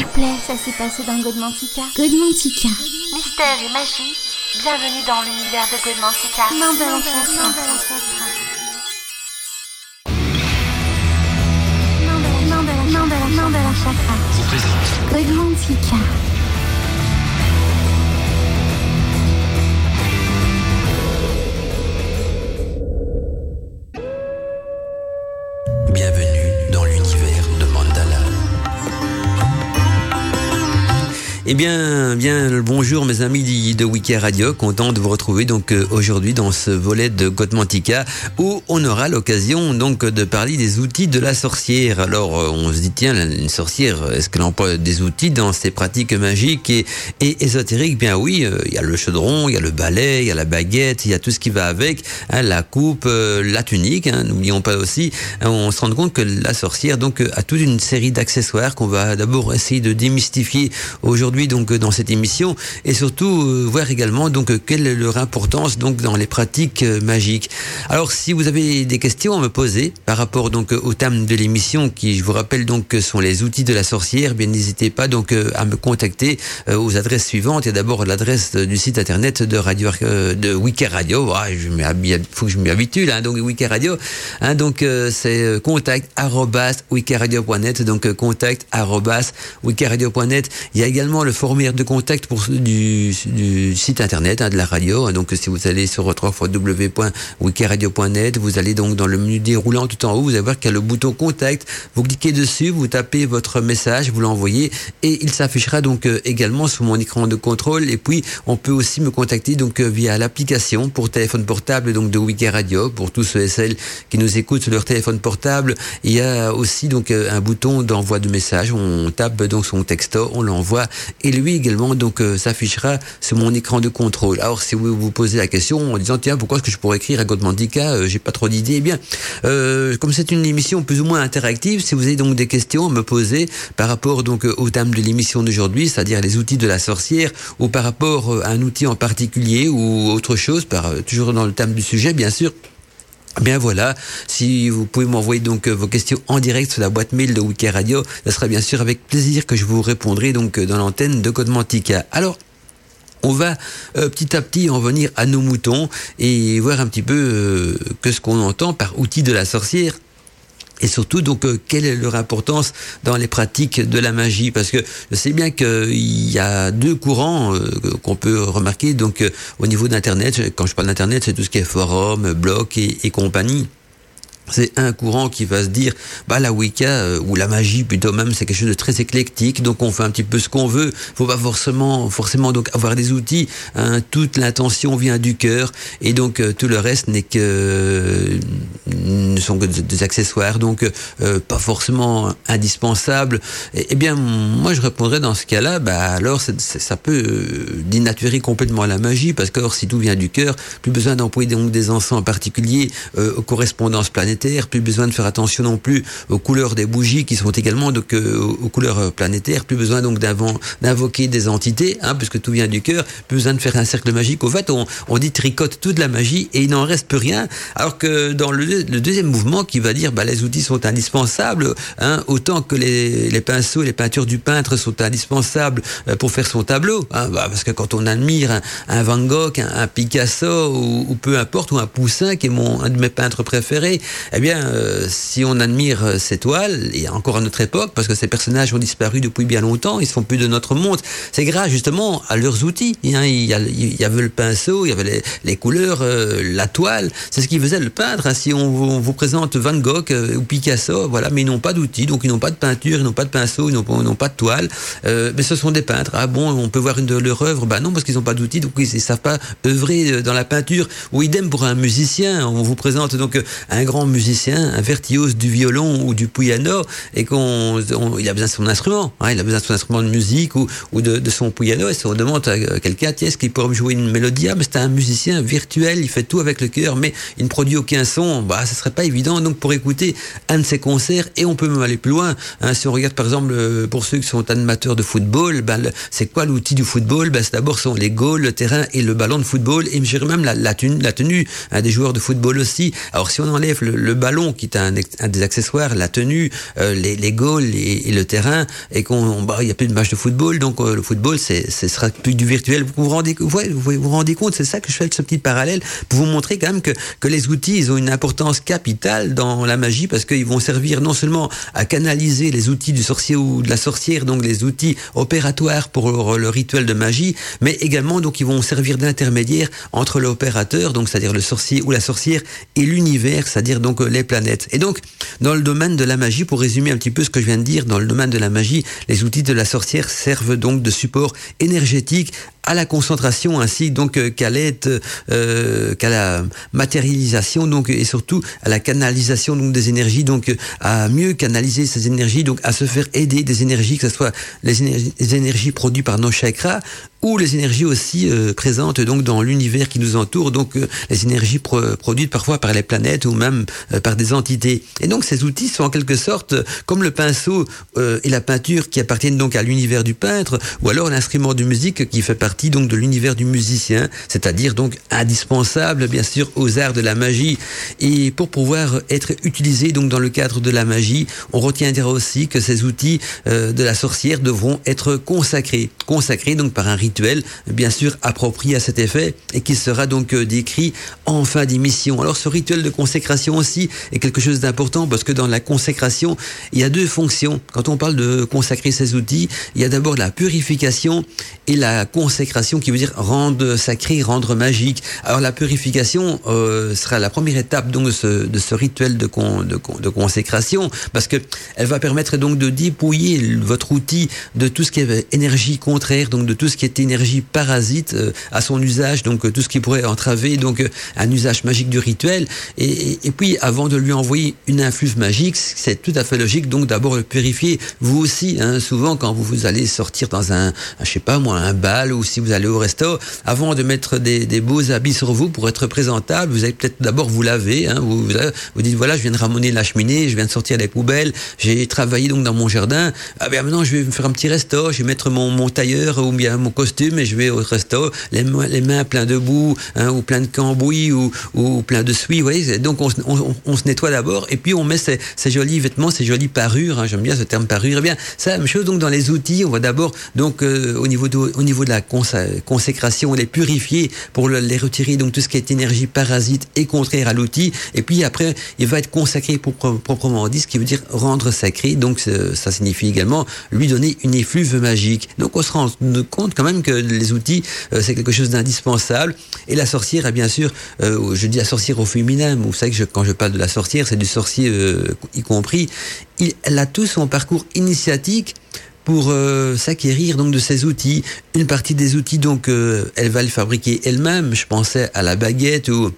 S'il vous plaît, ça s'est passé dans Godmantica. Godmantica. Mystère et magie, bienvenue dans l'univers de Godmantica. Mandala chakra. Mandala, mandala, mandala chakra. Godmantica. Eh bien, bien bonjour mes amis de Wiki Radio, content de vous retrouver donc euh, aujourd'hui dans ce volet de Godmantica où on aura l'occasion donc de parler des outils de la sorcière. Alors euh, on se dit tiens une sorcière est-ce qu'elle emploie des outils dans ses pratiques magiques et, et ésotériques? Bien oui, euh, il y a le chaudron, il y a le balai, il y a la baguette, il y a tout ce qui va avec, hein, la coupe, la tunique. hein. N'oublions pas aussi, on se rend compte que la sorcière donc a toute une série d'accessoires qu'on va d'abord essayer de démystifier aujourd'hui donc euh, dans cette émission et surtout euh, voir également donc euh, quelle est leur importance donc dans les pratiques magiques. Alors si vous avez des questions à me poser par rapport donc au thème de l'émission qui je vous rappelle donc sont les outils de la sorcière, bien n'hésitez pas donc à me contacter aux adresses suivantes. A d'abord l'adresse du site internet de Radio de Wiki Radio. Ouais, je faut que je m'y habitue là, hein, donc Wiki Radio. Hein, donc c'est contact wikiradio.net donc contact wikiradio.net. Il y a également le formulaire de contact pour du, site internet hein, de la radio. hein. donc si vous allez sur www.wikiradio.net, vous allez donc dans le menu déroulant tout en haut, vous allez voir qu'il y a le bouton contact. Vous cliquez dessus, vous tapez votre message, vous l'envoyez et il s'affichera donc euh, également sur mon écran de contrôle. Et puis on peut aussi me contacter donc euh, via l'application pour téléphone portable donc de Wiki Radio pour tous ceux et celles qui nous écoutent sur leur téléphone portable. Il y a aussi donc euh, un bouton d'envoi de message. On tape donc son texto, on l'envoie et lui également donc euh, s'affichera sur mon écran de contrôle. Alors si vous vous posez la question en disant tiens pourquoi est-ce que je pourrais écrire à Godmandica euh, J'ai pas trop d'idées. Eh bien euh, comme c'est une émission plus ou moins interactive, si vous avez donc des questions à me poser par rapport donc euh, au thème de l'émission d'aujourd'hui, c'est-à-dire les outils de la sorcière, ou par rapport euh, à un outil en particulier ou autre chose, toujours dans le thème du sujet bien sûr. Bien voilà, si vous pouvez m'envoyer donc euh, vos questions en direct sur la boîte mail de Wiki Radio, ce sera bien sûr avec plaisir que je vous répondrai donc euh, dans l'antenne de Codemantica. Alors, on va euh, petit à petit en venir à nos moutons et voir un petit peu que ce qu'on entend par outil de la sorcière. Et surtout, donc, euh, quelle est leur importance dans les pratiques de la magie? Parce que je sais bien qu'il y a deux courants euh, qu'on peut remarquer. Donc, euh, au niveau d'Internet, quand je parle d'Internet, c'est tout ce qui est forum, blog et, et compagnie. C'est un courant qui va se dire, bah la Wicca euh, ou la magie plutôt même, c'est quelque chose de très éclectique, donc on fait un petit peu ce qu'on veut. Faut pas forcément, forcément donc avoir des outils. hein. Toute l'intention vient du cœur et donc euh, tout le reste n'est que euh, ne sont que des, accessoires, donc pas forcément indispensables. Eh bien, moi je répondrais dans ce cas-là, bah alors ça peut dénaturer complètement la magie parce que si tout vient du cœur, plus besoin d'employer donc des encens en particulier aux correspondances planétaires, plus besoin de faire attention non plus aux couleurs des bougies qui sont également aux couleurs euh, planétaires, plus besoin donc d'invoquer des entités, hein, puisque tout vient du cœur, plus besoin de faire un cercle magique. Au fait, on, dit tricote toute la magie et il n'en reste plus rien. Alors que dans le, deuxième mouvement qui va dire bah, les outils sont indispensables, hein, autant que les, pinceaux, les peintures du peintre sont indispensables euh, pour faire son tableau. Hein, bah, parce que quand on admire un, Van Gogh, un, un Picasso ou, ou peu importe, ou un Poussin qui est mon, un de mes peintres préférés, eh bien, euh, si on admire euh, ces toiles, et encore à notre époque, parce que ces personnages ont disparu depuis bien longtemps, ils ne sont plus de notre monde, c'est grâce justement à leurs outils. hein. il, y avait le pinceau, il y avait les, couleurs, euh, la toile, c'est ce qui faisait le peintre. hein. Si on vous, présente Van Gogh ou Picasso, voilà, mais ils n'ont pas d'outils, donc ils n'ont pas de peinture, ils n'ont pas de pinceau, ils n'ont pas, de toile, mais ce sont des peintres. Ah bon, on peut voir une de leurs œuvres, bah non, parce qu'ils n'ont pas d'outils, donc ils ne savent pas œuvrer dans la peinture. Ou idem pour un musicien, on vous présente donc un grand musicien, un virtuose du violon ou du piano, et qu'on, on- il a besoin de son instrument, hein, il a besoin de son instrument de musique ou, ou de, son piano, et si on demande à quelqu'un, tiens, est-ce qu'il pourrait me jouer une mélodie? Ah, mais c'est un musicien virtuel, il fait tout avec le cœur, mais il ne produit aucun son, bah, ce serait pas évident, donc pour écouter un de ses concerts, et on peut même aller plus loin, hein, si on regarde par exemple, euh, pour ceux qui sont animateurs de football, ben, c'est quoi l'outil du football? Ben, c'est d'abord les goals, le terrain et le ballon de football, et je dirais même la, la tenue, la tenue hein, des joueurs de football aussi. Alors si on enlève le, le ballon qui est un, des accessoires, la tenue, euh, les, les goals et, le terrain, et qu'on bah il y a plus de match de football, donc euh, le football c'est ce sera plus du virtuel. Vous vous rendez vous, vous, vous rendez compte, c'est ça que je fais ce petit parallèle pour vous montrer quand même que que les outils ils ont une importance capitale dans la magie parce qu'ils vont servir non seulement à canaliser les outils du sorcier ou de la sorcière, donc les outils opératoires pour le rituel de magie, mais également donc ils vont servir d'intermédiaire entre l'opérateur, donc c'est-à-dire le sorcier ou la sorcière, et l'univers, c'est-à-dire donc les planètes. Et donc dans le domaine de la magie, pour résumer un petit peu ce que je viens de dire, dans le domaine de la magie, les outils de la sorcière servent donc de support énergétique à la concentration ainsi donc euh, qu'à l'aide euh, qu'à la matérialisation donc et surtout à la canalisation donc des énergies donc à mieux canaliser ces énergies donc à se faire aider des énergies que ce soit les les énergies produites par nos chakras ou les énergies aussi euh, présentes donc dans l'univers qui nous entoure, donc euh, les énergies pro produites parfois par les planètes ou même euh, par des entités. Et donc ces outils sont en quelque sorte comme le pinceau et la peinture qui appartiennent donc à l'univers du peintre, ou alors l'instrument de musique qui fait partie donc de l'univers du musicien, c'est-à-dire donc indispensable bien sûr aux arts de la magie. Et pour pouvoir être utilisé donc dans le cadre de la magie, on retiendra aussi que ces outils de la sorcière devront être consacrés, consacrés donc par un rituel rituel, bien sûr approprié à cet effet, et qui sera donc euh, décrit en fin d'émission. Alors ce rituel de consécration aussi est quelque chose d'important parce que dans la consécration, il y a deux fonctions. Quand on parle de consacrer ces outils, il y a d'abord la purification et la consécration qui veut dire rendre sacré, rendre magique. Alors la purification euh, sera la première étape donc de ce, rituel de, con, de, de, consécration parce que elle va permettre donc de dépouiller votre outil de tout ce qui est énergie contraire, donc de tout ce qui est énergie parasite euh, à son usage, donc euh, tout ce qui pourrait entraver donc euh, un usage magique du rituel. Et, puis avant de lui envoyer une influx magique, c'est tout à fait logique donc d'abord le purifier. Vous aussi, hein, souvent quand vous, vous allez sortir dans un, je sais pas moi, un bal ou si vous allez au resto, avant de mettre des, beaux habits sur vous pour être présentable, vous allez peut-être d'abord vous laver. Hein, vous, vous dites voilà, je viens de ramener la cheminée, je viens de sortir les poubelles, j'ai travaillé donc dans mon jardin. Ah bien maintenant je vais me faire un petit resto, je vais mettre mon, mon tailleur ou bien mon costume et je vais au resto, les mains, pleines de boue, hein, ou plein de cambouis, ou, ou plein de suie, vous voyez. Donc on, se nettoie d'abord, et puis on met ces, jolis vêtements, ces jolies parures, hein, j'aime bien ce terme parure. Eh bien, c'est la même chose donc dans les outils, on va d'abord donc euh, au niveau de, au niveau de la consécration, les purifier pour le, les retirer donc tout ce qui est énergie parasite et contraire à l'outil, et puis après il va être consacré pour, proprement dit, ce qui veut dire rendre sacré. Donc ça signifie également lui donner une effluve magique. Donc on se rend compte quand même que les outils, euh, c'est quelque chose d'indispensable. Et la sorcière, bien sûr, euh, je dis la sorcière au féminin, vous savez que quand je parle de la sorcière, c'est du sorcier euh, y compris. Il, elle a tout son parcours initiatique pour s'acquérir donc de ces outils. Une partie des outils, donc, euh, elle va le fabriquer elle-même. Je pensais à la baguette ou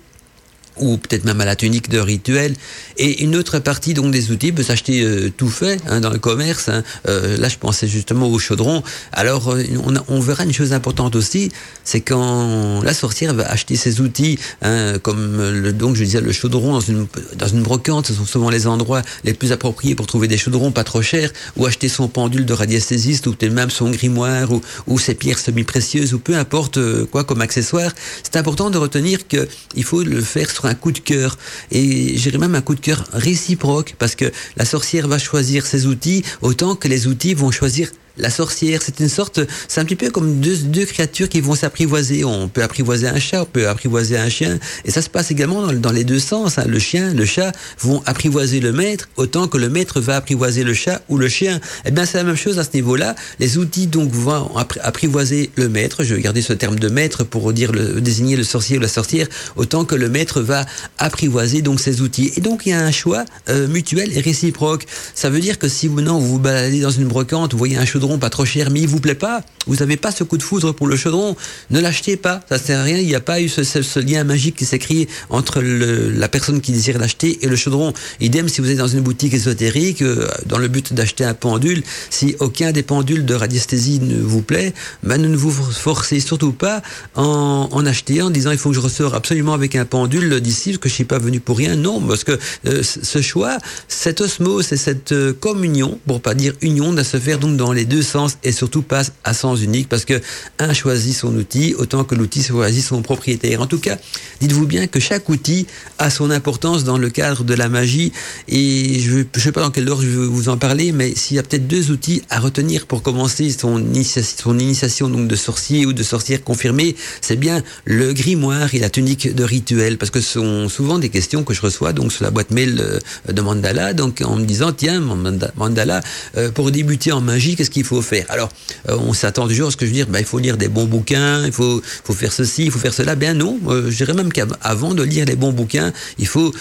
ou peut-être même à la tunique de rituel. Et une autre partie donc des outils peut s'acheter euh, tout fait hein, dans le commerce. Hein. Euh, là, je pensais justement au chaudron. Alors, euh, on, verra une chose importante aussi, c'est quand la sorcière va acheter ses outils, hein, comme le, donc je disais le chaudron dans une dans une brocante, ce sont souvent les endroits les plus appropriés pour trouver des chaudrons pas trop chers, ou acheter son pendule de radiesthésiste, ou peut-être même son grimoire, ou, ou ses pierres semi-précieuses, ou peu importe euh, quoi comme accessoire. C'est important de retenir que il faut le faire un coup de cœur. Et j'irai même un coup de cœur réciproque parce que la sorcière va choisir ses outils autant que les outils vont choisir la sorcière, c'est une sorte, c'est un petit peu comme deux, deux créatures qui vont s'apprivoiser. On peut apprivoiser un chat, on peut apprivoiser un chien, et ça se passe également dans, les deux sens. Hein. Le chien, le chat vont apprivoiser le maître autant que le maître va apprivoiser le chat ou le chien. Eh bien, c'est la même chose à ce niveau-là. Les outils donc vont apprivoiser le maître. Je vais garder ce terme de maître pour dire le, désigner le sorcier ou la sorcière, autant que le maître va apprivoiser donc ces outils. Et donc il y a un choix euh, mutuel et réciproque. Ça veut dire que si non vous vous baladez dans une brocante, vous voyez un chaudron pas trop cher, mais il vous plaît pas, vous n'avez pas ce coup de foudre pour le chaudron, ne l'achetez pas. Ça sert à rien. Il n'y a pas eu ce, lien magique qui s'est créé entre la personne qui désire l'acheter et le chaudron. Idem si vous êtes dans une boutique ésotérique, euh, dans le but d'acheter un pendule, si aucun des pendules de radiesthésie ne vous plaît, ben ne vous forcez surtout pas en, en acheter en disant il faut que je ressors absolument avec un pendule d'ici parce que je suis pas venu pour rien. Non, parce que euh, ce choix, cette osmose et cette euh, communion, pour pas dire union, doit se faire donc dans les deux deux sens et surtout pas à sens unique parce que un choisit son outil autant que l'outil choisit son propriétaire. En tout cas, dites-vous bien que chaque outil a son importance dans le cadre de la magie et je ne sais pas dans quel ordre je vais vous en parler, mais s'il y a peut-être deux outils à retenir pour commencer son initiation, son initiation donc de sorcier ou de sorcière confirmée, c'est bien le grimoire et la tunique de rituel parce que ce sont souvent des questions que je reçois donc sur la boîte mail euh, de Mandala donc en me disant tiens Mandala euh, pour débuter en magie qu'est-ce qu'il faut faire. Alors euh, on s'attend toujours à ce que je veux dire bah, il faut lire des bons bouquins il faut faut faire ceci il faut faire cela. Bien non je dirais même qu'avant de lire les bons bouquins il faut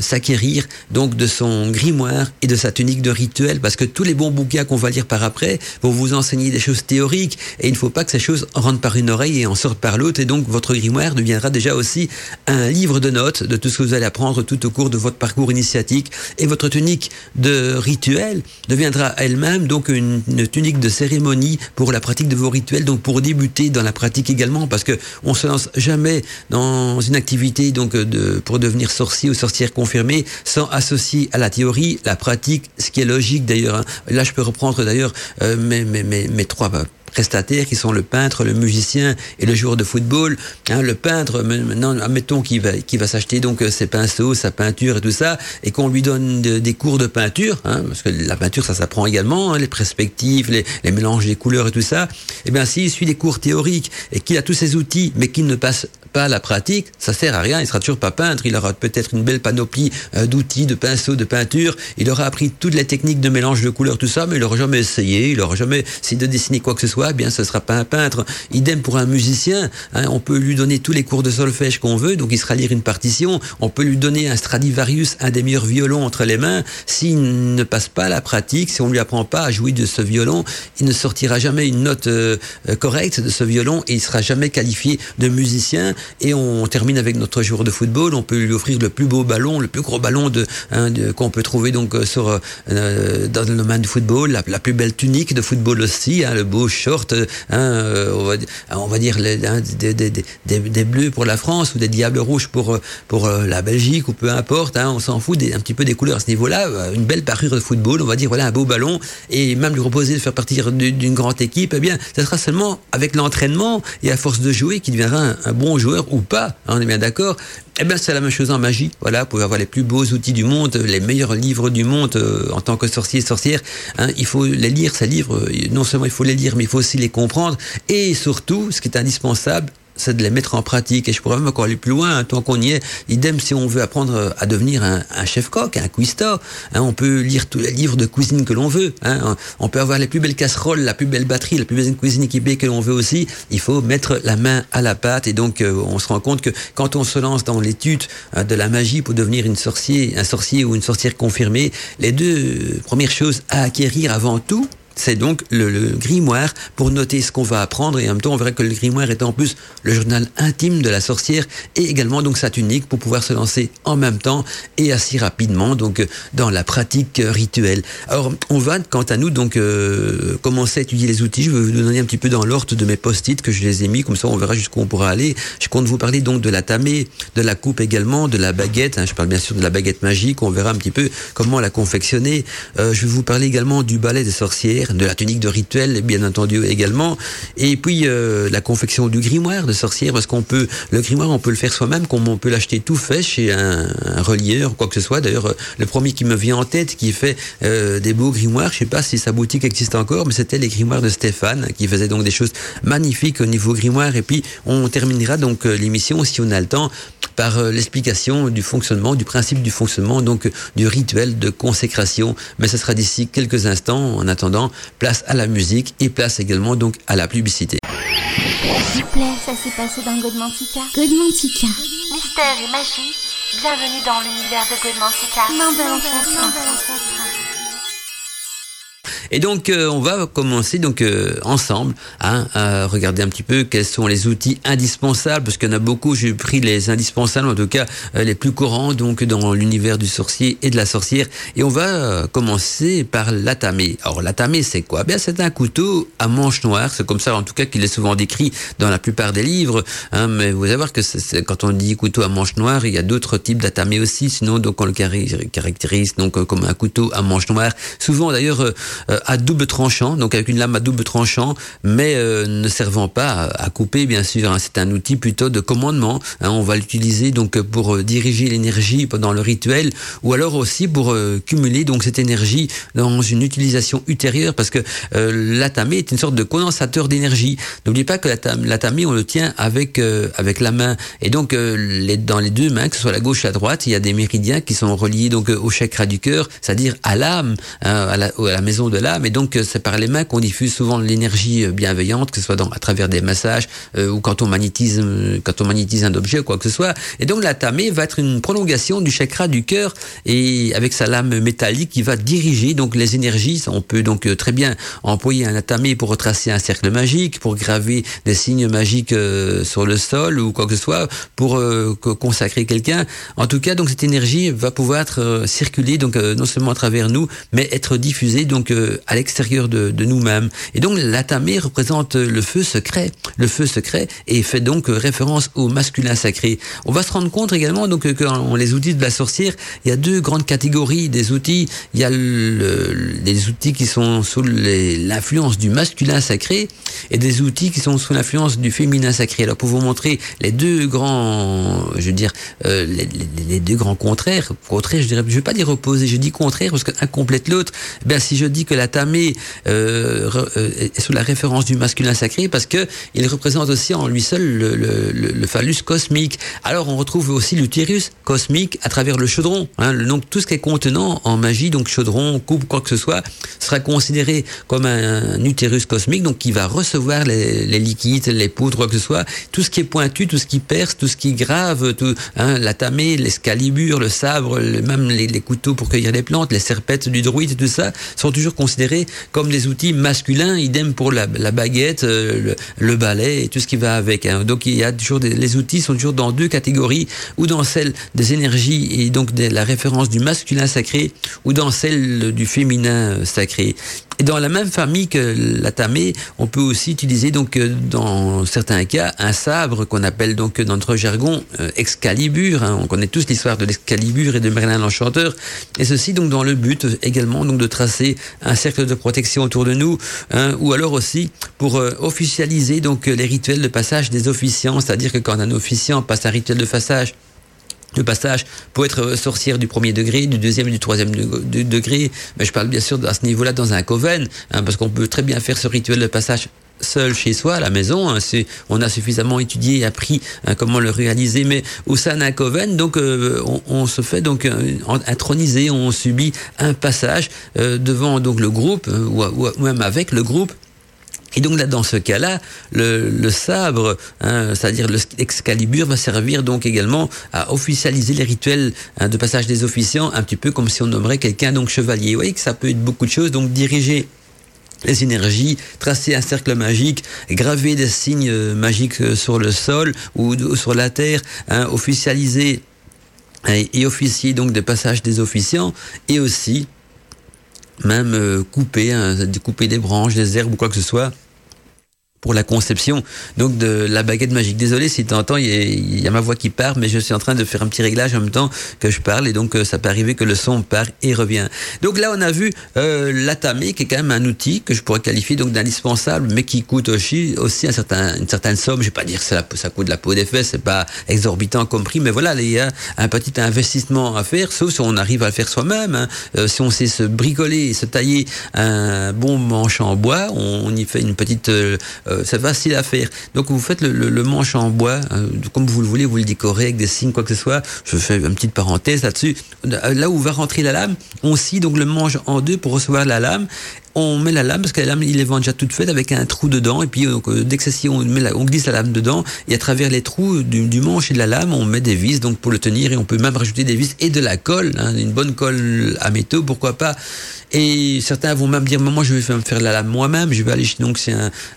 s'acquérir donc de son grimoire et de sa tunique de rituel parce que tous les bons bouquins qu'on va lire par après vont vous enseigner des choses théoriques et il ne faut pas que ces choses rentrent par une oreille et en sortent par l'autre et donc votre grimoire deviendra déjà aussi un livre de notes de tout ce que vous allez apprendre tout au cours de votre parcours initiatique et votre tunique de rituel deviendra elle-même donc une, tunique de cérémonie pour la pratique de vos rituels donc pour débuter dans la pratique également parce que on se lance jamais dans une activité donc de pour devenir sorcier ou sorcière confirmée sans associer à la théorie la pratique ce qui est logique d'ailleurs hein. là je peux reprendre d'ailleurs euh, mes, mes, mes, mes trois prestataires qui sont le peintre, le musicien et le joueur de football. Hein, le peintre, maintenant, admettons qu'il va, s'acheter donc euh, ses pinceaux, sa peinture et tout ça, et qu'on lui donne des cours de peinture, hein, parce que la peinture ça s'apprend également, hein, les perspectives, les, mélanges des couleurs et tout ça. Eh bien s'il suit des cours théoriques et qu'il a tous ces outils, mais qu'il ne passe pas à la pratique, ça sert à rien. Il sera toujours pas peintre. Il aura peut-être une belle panoplie euh, d'outils, de pinceaux, de peinture. Il aura appris toutes les techniques de mélange de couleurs, tout ça, mais il n'aura jamais essayé. Il n'aura jamais essayé de dessiner quoi que ce soit bien ce sera pas un peintre. Idem pour un musicien, hein, on peut lui donner tous les cours de solfège qu'on veut, donc il sera lire une partition. On peut lui donner un Stradivarius, un des meilleurs violons entre les mains. S'il ne passe pas la pratique, si on lui apprend pas à jouer de ce violon, il ne sortira jamais une note euh, correcte de ce violon et il sera jamais qualifié de musicien. Et on termine avec notre joueur de football. On peut lui offrir le plus beau ballon, le plus gros ballon de, hein, qu'on peut trouver donc euh, euh, dans le domaine du football, la, plus belle tunique de football aussi, hein, le beau short, hein, euh, on, va, on, va, dire hein, des, bleus pour la France ou des diables rouges pour euh, euh, la Belgique ou peu importe. Hein, on s'en fout un petit peu des couleurs à ce niveau-là. Une belle parure de football, on va dire voilà un beau ballon et même lui proposer de faire partie d'une grande équipe. Eh bien, ça sera seulement avec l'entraînement et à force de jouer qu'il deviendra un, bon joueur ou pas. On est bien d'accord. Eh bien, c'est la même chose en magie. Voilà, vous pouvez avoir les plus beaux outils du monde, les meilleurs livres du monde euh, en tant que sorcier et sorcière. Hein, il faut les lire, ces livres. Non seulement il faut les lire, mais il faut aussi les comprendre. Et surtout, ce qui est indispensable, c'est de les mettre en pratique. Et je pourrais même encore aller plus loin, hein, tant qu'on y est. Idem si on veut apprendre à devenir un, un chef-coq, un cuistot. Hein, on peut lire tous les livres de cuisine que l'on veut. Hein, on peut avoir les plus belles casseroles, la plus belle batterie, la plus belle cuisine équipée que l'on veut aussi. Il faut mettre la main à la pâte. Et donc, euh, on se rend compte que quand on se lance dans l'étude de la magie pour devenir une sorcier, un sorcier ou une sorcière confirmée, les deux premières choses à acquérir avant tout, c'est donc le, grimoire pour noter ce qu'on va apprendre et en même temps on verra que le grimoire est en plus le journal intime de la sorcière et également donc sa tunique pour pouvoir se lancer en même temps et assez rapidement donc dans la pratique rituelle. Alors on va quant à nous donc euh, commencer à étudier les outils. Je vais vous donner un petit peu dans l'ordre de mes post-it que je les ai mis comme ça on verra jusqu'où on pourra aller. Je compte vous parler donc de la tamée, de la coupe également, de la baguette. Hein. je parle bien sûr de la baguette magique. On verra un petit peu comment la confectionner. Euh, je vais vous parler également du balai des sorcières de la tunique de rituel, bien entendu également, et puis euh, la confection du grimoire de sorcière, parce qu'on peut, le grimoire, on peut le faire soi-même, comme on peut l'acheter tout fait chez un, un relieur, quoi que ce soit. D'ailleurs, le premier qui me vient en tête, qui fait euh, des beaux grimoires, je sais pas si sa boutique existe encore, mais c'était les grimoires de Stéphane, qui faisait donc des choses magnifiques au niveau grimoire. Et puis, on terminera donc euh, l'émission, si on a le temps, par l'explication du fonctionnement, du principe du fonctionnement, donc du rituel de consécration. Mais ce sera d'ici quelques instants. En attendant, place à la musique et place également donc à la publicité. S'il vous plaît, ça s'est passé dans Godmantica. Godmantica. Mystère et magie, bienvenue dans l'univers de Godmantica. Et donc, euh, on va commencer donc euh, ensemble hein, à regarder un petit peu quels sont les outils indispensables, parce qu'il y en a beaucoup. J'ai pris les indispensables, en tout cas euh, les plus courants, donc dans l'univers du sorcier et de la sorcière. Et on va commencer par l'atamé. Alors, l'atamé, c'est quoi? Bien, c'est un couteau à manche noire. C'est comme ça, en tout cas, qu'il est souvent décrit dans la plupart des livres. Hein, mais vous allez voir que quand on dit couteau à manche noire, il y a d'autres types d'atamé aussi. Sinon, donc on le caractérise donc comme un couteau à manche noire. Souvent, d'ailleurs à double tranchant, donc avec une lame à double tranchant, mais ne servant pas à, couper, bien sûr. Hein. C'est un outil plutôt de commandement. Hein. On va l'utiliser donc pour diriger l'énergie pendant le rituel, ou alors aussi pour cumuler donc cette énergie dans une utilisation ultérieure, parce que l'atame est une sorte de condensateur d'énergie. N'oubliez pas que l'atame, on le tient avec avec la main, et donc les, dans les deux mains, que ce soit la gauche et la droite, il y a des méridiens qui sont reliés donc au chakra du cœur, c'est-à-dire à l'âme, hein, à, à, la, maison de l'âme. Et donc euh, c'est par les mains qu'on diffuse souvent l'énergie euh, bienveillante, que ce soit dans, à travers des massages euh, ou quand on magnétise, quand on magnétise un objet ou quoi que ce soit. Et donc la tamée va être une prolongation du chakra du cœur et avec sa lame métallique qui va diriger donc les énergies. On peut donc très bien employer un atamé pour retracer un cercle magique, pour graver des signes magiques sur le sol ou quoi que ce soit, pour consacrer quelqu'un. En tout cas, donc cette énergie va pouvoir être circuler donc non seulement à travers nous, mais être diffusée donc à l'extérieur de, nous-mêmes. Et donc la tamée représente le feu secret, le feu secret, et fait donc référence au masculin sacré. On va se rendre compte également donc que dans les outils de la sorcière, il y a deux grandes catégories des outils. Il y a le, les outils qui sont sous l'influence du masculin sacré et des outils qui sont sous l'influence du féminin sacré. Alors pour vous montrer les deux grands, je veux dire, euh, les, deux grands contraires, contraires, je dirais, je vais pas dire opposés, je dis contraire parce qu'un complète l'autre. Ben si je dis que la tamée euh, euh, est sous la référence du masculin sacré, parce que il représente aussi en lui seul le, phallus cosmique. Alors on retrouve aussi l'utérus cosmique à travers le chaudron. Hein, donc tout ce qui est contenant en magie, donc chaudron, coupe, quoi que ce soit, sera considéré comme un, utérus cosmique, donc qui va recevoir les, liquides, les poudres, quoi que ce soit, tout ce qui est pointu, tout ce qui perce, tout ce qui grave, tout, hein, la tamée, l'escalibur, le sabre, même les, les couteaux pour cueillir les plantes, les serpettes du druide, tout ça, sont toujours considérés comme des outils masculins, idem pour la, baguette, euh, le, balai et tout ce qui va avec. Hein. Donc il y a toujours des, les outils sont toujours dans deux catégories, ou dans celle des énergies et donc de la référence du masculin sacré, ou dans celle du féminin sacré. Et dans la même famille que la tamée, on peut aussi utiliser donc euh, dans certains cas un sabre qu'on appelle donc dans notre jargon euh, Excalibur. Hein. On connaît tous l'histoire de l'Excalibur et de Merlin l'Enchanteur. Et ceci donc dans le but également donc de tracer un cercle de protection autour de nous, hein, ou alors aussi pour euh, officialiser donc les rituels de passage des officiants, c'est-à-dire que quand un officiant passe un rituel de passage le passage pour être sorcière du premier degré, du deuxième et du troisième degré. Mais je parle bien sûr à ce niveau-là dans un coven, hein, parce qu'on peut très bien faire ce rituel de passage seul chez soi à la maison. Hein, on a suffisamment étudié et appris hein, comment le réaliser, mais au sein d'un coven, donc euh, on, se fait donc euh, introniser, on subit un passage euh, devant donc le groupe ou, ou même avec le groupe et donc là, dans ce cas-là, le, le, sabre, hein, c'est-à-dire l'excalibur, va servir donc également à officialiser les rituels hein, de passage des officiants, un petit peu comme si on nommerait quelqu'un donc chevalier. Vous voyez que ça peut être beaucoup de choses, donc diriger les énergies, tracer un cercle magique, graver des signes euh, magiques euh, sur le sol ou, sur la terre, hein, officialiser et, officier donc des passages des officiants, et aussi même euh, couper, hein, couper des branches, des herbes ou quoi que ce soit pour la conception donc de la baguette magique. Désolé si tu entends, il y, a ma voix qui part, mais je suis en train de faire un petit réglage en même temps que je parle et donc euh, ça peut arriver que le son part et revient. Donc là, on a vu euh, l'atamé qui est quand même un outil que je pourrais qualifier donc d'indispensable, mais qui coûte aussi aussi un certain une certaine somme. Je vais pas dire que ça, ça coûte la peau des fesses, c'est pas exorbitant comme prix, mais voilà, il y a un petit investissement à faire, sauf si on arrive à le faire soi-même. Hein. Euh, si on sait se bricoler, se tailler un bon manche en bois, on, y fait une petite euh, euh, c'est facile à faire. Donc vous faites le, manche en bois, euh, comme vous le voulez, vous le décorez avec des signes, quoi que ce soit. Je fais une petite parenthèse là-dessus. Là où va rentrer la lame, on scie donc le manche en deux pour recevoir la lame on met la lame parce que la lame il est déjà toute faite avec un trou dedans et puis euh, dès que ça on, met on glisse la lame dedans et à travers les trous du, manche et de la lame on met des vis donc pour le tenir et on peut même rajouter des vis et de la colle hein, une bonne colle à métaux pourquoi pas. Et certains vont même dire moi je vais faire la lame moi-même je vais aller donc c'est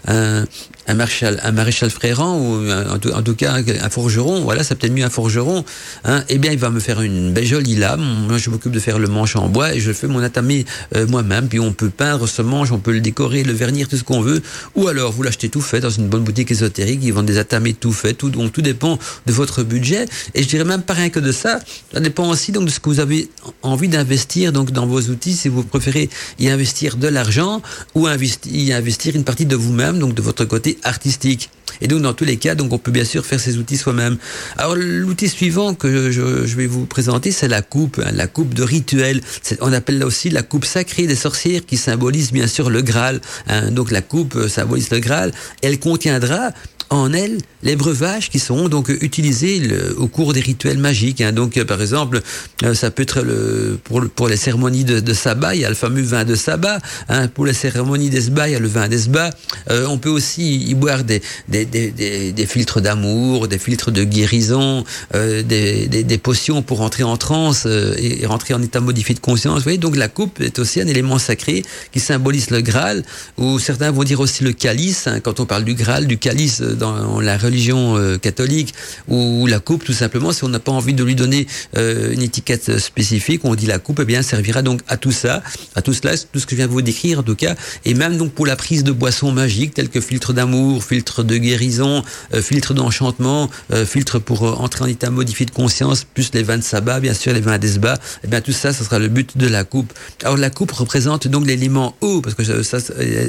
un maréchal, un maréchal frérant ou en tout, cas un forgeron, voilà, c'est peut-être mieux un forgeron, hein, eh bien il va me faire une belle jolie lame. Moi je m'occupe de faire le manche en bois et je fais mon atamé euh, moi-même. Puis on peut peindre ce manche, on peut le décorer, le vernir, tout ce qu'on veut. Ou alors vous l'achetez tout fait dans une bonne boutique ésotérique, ils vendent des atamés tout faits, tout, donc tout dépend de votre budget. Et je dirais même pas rien que de ça, ça dépend aussi donc de ce que vous avez envie d'investir donc dans vos outils, si vous préférez y investir de l'argent ou y investir une partie de vous-même, donc de votre côté artistique. Et donc, dans tous les cas, donc, on peut bien sûr faire ces outils soi-même. Alors, l'outil suivant que je, vais vous présenter, c'est la coupe, hein, la coupe de rituel. On appelle là aussi la coupe sacrée des sorcières qui symbolise bien sûr le Graal. Hein. Donc, la coupe euh, symbolise le Graal. Elle contiendra en elle les breuvages qui seront donc utilisés au cours des rituels magiques. Hein. Donc, euh, par exemple, euh, ça peut être le, pour, les cérémonies de, de, sabbat, il y a le fameux vin de sabbat. Hein. Pour les cérémonies d'esba, il y a le vin d'esba. Euh, on peut aussi y boire des, des, des, des, des filtres d'amour, des filtres de guérison, euh, des, des, potions pour entrer en transe et, rentrer en état modifié de conscience. Vous voyez, donc la coupe est aussi un élément sacré qui symbolise le Graal, ou certains vont dire aussi le calice. Hein, quand on parle du Graal, du calice dans la religion euh, catholique ou la coupe tout simplement. Si on n'a pas envie de lui donner euh, une étiquette spécifique on dit la coupe eh bien servira donc à tout ça à tout cela tout ce que je viens de vous décrire en tout cas. Et même donc pour la prise de boissons magiques telles que filtre d'amour filtre de guérison euh, filtre d'enchantement filtre pour entrer en état modifié de conscience plus les vins de sabbat bien sûr les vins d'esba eh bien tout ça ce sera le but de la coupe. Alors la coupe représente donc l'élément eau parce que ça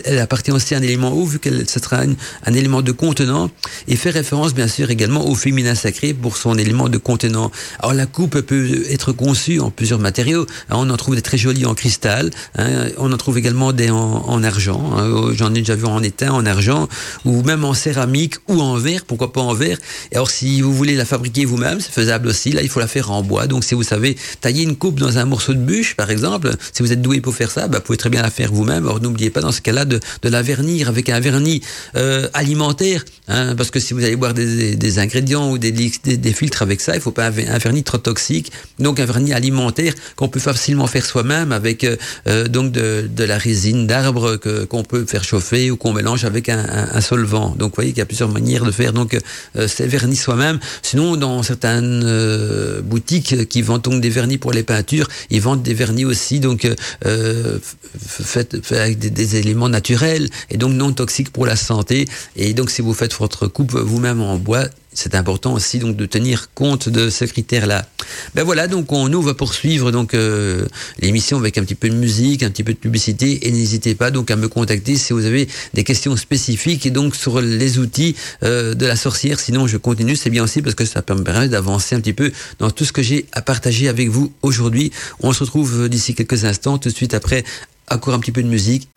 elle appartient aussi à un élément eau vu qu'elle sera un élément de contenant et fait référence bien sûr également au féminin sacré pour son élément de contenant. Alors la coupe peut être conçue en plusieurs matériaux. Hein, on en trouve des très jolis en cristal, hein. on en trouve également des en, argent. Hein. J'en ai déjà vu en étain, en argent, ou même en céramique ou en verre. Pourquoi pas en verre alors si vous voulez la fabriquer vous-même, c'est faisable aussi. Là, il faut la faire en bois. Donc si vous savez tailler une coupe dans un morceau de bûche, par exemple, si vous êtes doué pour faire ça, bah, vous pouvez très bien la faire vous-même. Alors n'oubliez pas dans ce cas-là de, de la vernir avec un vernis euh, alimentaire Hein, parce que si vous allez boire des, des ingrédients ou des, des, filtres avec ça, il faut pas un, vernis trop toxique. Donc un vernis alimentaire qu'on peut facilement faire soi-même avec euh, euh donc de, de, la résine d'arbre qu'on peut faire chauffer ou qu'on mélange avec un, un, solvant. Donc vous voyez qu'il y a plusieurs manières de faire donc euh, ces vernis soi-même. Sinon dans certaines euh, boutiques qui vendent donc des vernis pour les peintures, ils vendent des vernis aussi donc euh, faits avec des, des, éléments naturels et donc non toxiques pour la santé. Et donc si vous faites votre coupe vous-même en bois, c'est important aussi donc de tenir compte de ce critère-là. Ben voilà, donc on nous va poursuivre donc euh, l'émission avec un petit peu de musique, un petit peu de publicité et n'hésitez pas donc à me contacter si vous avez des questions spécifiques et donc sur les outils euh, de la sorcière. Sinon, je continue, c'est bien aussi parce que ça permet d'avancer un petit peu dans tout ce que j'ai à partager avec vous aujourd'hui. On se retrouve d'ici quelques instants, tout de suite après encore un petit peu de musique.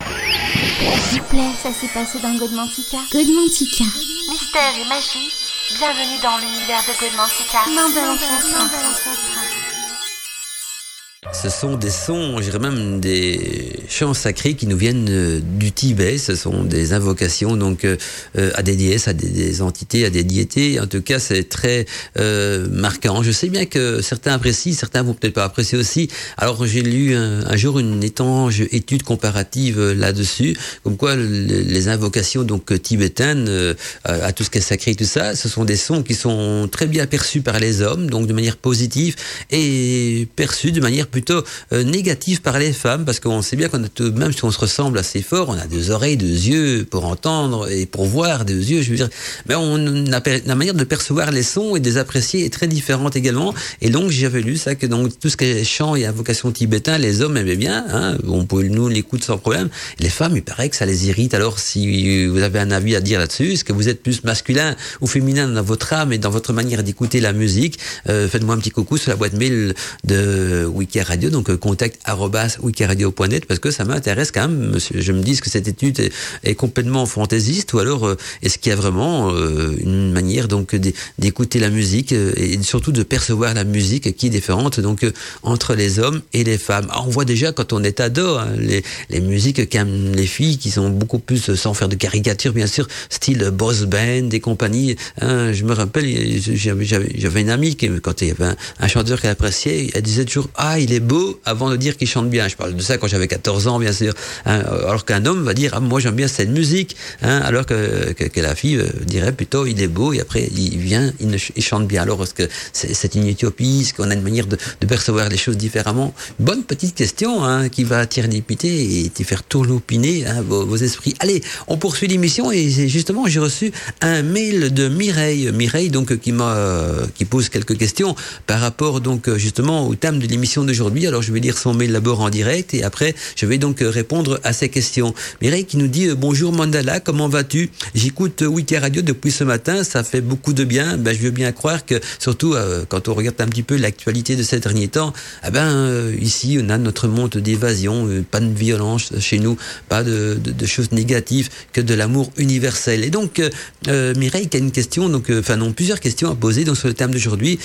S'il vous plaît, ça s'est passé dans Godmantica. Godmantica. Mystère et magie, bienvenue dans l'univers de Godmantica. Ce sont des sons, je dirais même des chants sacrés qui nous viennent euh, du Tibet. Ce sont des invocations donc euh, euh, à des déesses, à des, entités, à des diétés. En tout cas, c'est très marquant. Je sais bien que certains apprécient, certains vont peut-être pas apprécier aussi. Alors j'ai lu un, jour une étanche étude comparative là-dessus, comme quoi les invocations donc tibétaines à tout ce qui est sacré, tout ça, ce sont des sons qui sont très bien perçus par les hommes, donc de manière positive et perçus de manière plutôt euh, négative par les femmes, parce qu'on sait bien qu'on a même si on se ressemble assez fort, on a des oreilles, des yeux pour entendre et pour voir, des yeux, je veux dire. Mais on a, la manière de percevoir les sons et de les apprécier est très différente également. Et donc j'avais lu ça que donc tout ce qui est chant et invocation tibétain, les hommes aimaient bien, hein, on peut nous l'écouter sans problème. les femmes, il paraît que ça les irrite. Alors si vous avez un avis à dire là-dessus, est-ce que vous êtes plus masculin ou féminin dans votre âme et dans votre manière d'écouter la musique, euh, faites-moi un petit coucou sur la boîte mail de Wiki Radio, donc euh, contact wikiradio.net parce que ça m'intéresse quand même. Je me dis que cette étude est, complètement fantaisiste ou alors euh, est-ce qu'il y a vraiment euh, une manière donc d'écouter la musique et surtout de percevoir la musique qui est différente donc entre les hommes et les femmes? Ah, on voit déjà quand on est ado hein, les, les musiques qu'aiment les filles qui sont beaucoup plus sans faire de caricature bien sûr style boss band et compagnie. Hein, je me rappelle j'avais une amie qui quand il y avait un, chanteur qu'elle appréciait, elle disait toujours ah il est beau avant de dire qu'il chante bien. Je parle de ça quand j'avais 14 ans, bien sûr. Hein. alors qu'un homme va dire, ah, moi j'aime bien cette musique, hein, alors que, la fille euh, dirait plutôt, il est beau, et après il vient, il, chante bien. Alors, est-ce que c'est une utopie? Est-ce qu'on a une manière de, de, percevoir les choses différemment? Bonne petite question hein, qui va l'épité et faire tourlopiner hein, vos, vos, esprits. Allez, on poursuit l'émission et justement, j'ai reçu un mail de Mireille. Mireille, donc, qui m'a, qui pose quelques questions par rapport, donc, justement, au thème de l'émission d'aujourd'hui. Alors, je vais lire son mail d'abord en direct et après, je vais donc répondre à ces questions. Mireille qui nous dit Bonjour Mandala, comment vas-tu? J'écoute Wiki Radio depuis ce matin, ça fait beaucoup de bien. Ben, je veux bien croire que, surtout euh, quand on regarde un petit peu l'actualité de ces derniers temps, eh ben, euh, ici, on a notre monde d'évasion, euh, pas de violence chez nous, pas de choses négatives, que de l'amour universel. Et donc, Mireille qui a une question, donc, enfin non, plusieurs questions à poser donc, sur le thème d'aujourd'hui.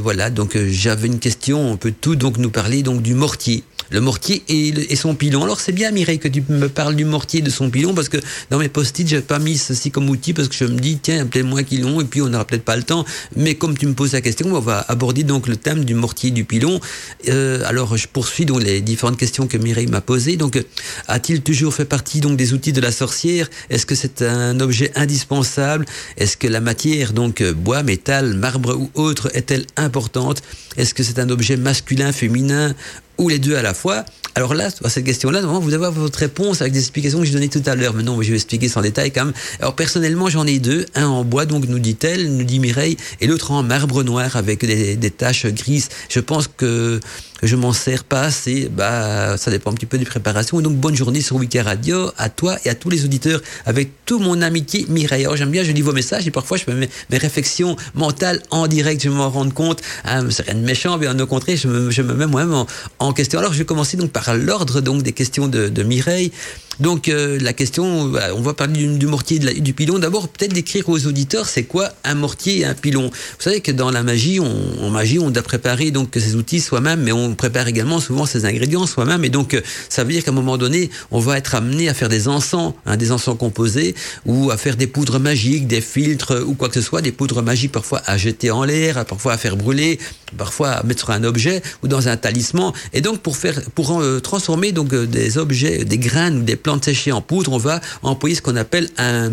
voilà, donc j'avais une question, on peut tout donc nous parler donc du mortier le mortier et, son pilon. Alors c'est bien Mireille que tu me parles du mortier et de son pilon parce que dans mes post-it j'ai pas mis ceci comme outil parce que je me dis tiens appelez-moi pilon et puis on n'aura peut-être pas le temps. Mais comme tu me poses la question, on va aborder donc le thème du mortier et du pilon. Euh, alors je poursuis donc les différentes questions que Mireille m'a posées. Donc a-t-il toujours fait partie donc des outils de la sorcière? Est-ce que c'est un objet indispensable? Est-ce que la matière donc bois, métal, marbre ou autre est-elle importante? Est-ce que c'est un objet masculin, féminin ou les deux à la fois alors là, à cette question-là, vous avez votre réponse avec des explications que j'ai données tout à l'heure. Maintenant, je vais expliquer sans détail quand même. Alors personnellement, j'en ai deux. Un en bois, donc nous dit-elle, nous dit Mireille, et l'autre en marbre noir avec des taches grises. Je pense que je m'en sers pas assez. Bah, ça dépend un petit peu des préparations. Et donc, bonne journée sur Wiki Radio, à toi et à tous les auditeurs, avec tout mon amitié Mireille. J'aime bien, je lis vos messages et parfois, je fais mes, mes réflexions mentales en direct, je m'en rends compte. Hein, c'est rien de méchant, bien au contraire, je me, je me mets moi-même en, en, question. Alors, je vais commencer donc par l'ordre donc des questions de, de Mireille. Donc euh, la question, on va parler du, mortier et du pilon. D'abord, peut-être décrire aux auditeurs, c'est quoi un mortier et un pilon? Vous savez que dans la magie, on, en magie, on doit préparer donc ces outils soi-même, mais on prépare également souvent ces ingrédients soi-même. Et donc, ça veut dire qu'à un moment donné, on va être amené à faire des encens, hein, des encens composés, ou à faire des poudres magiques, des filtres ou quoi que ce soit, des poudres magiques parfois à jeter en l'air, parfois à faire brûler, parfois à mettre sur un objet ou dans un talisman. Et donc, pour faire, pour euh, transformer donc euh, des objets, des graines ou des plantes séchées en poudre, on va employer ce qu'on appelle un,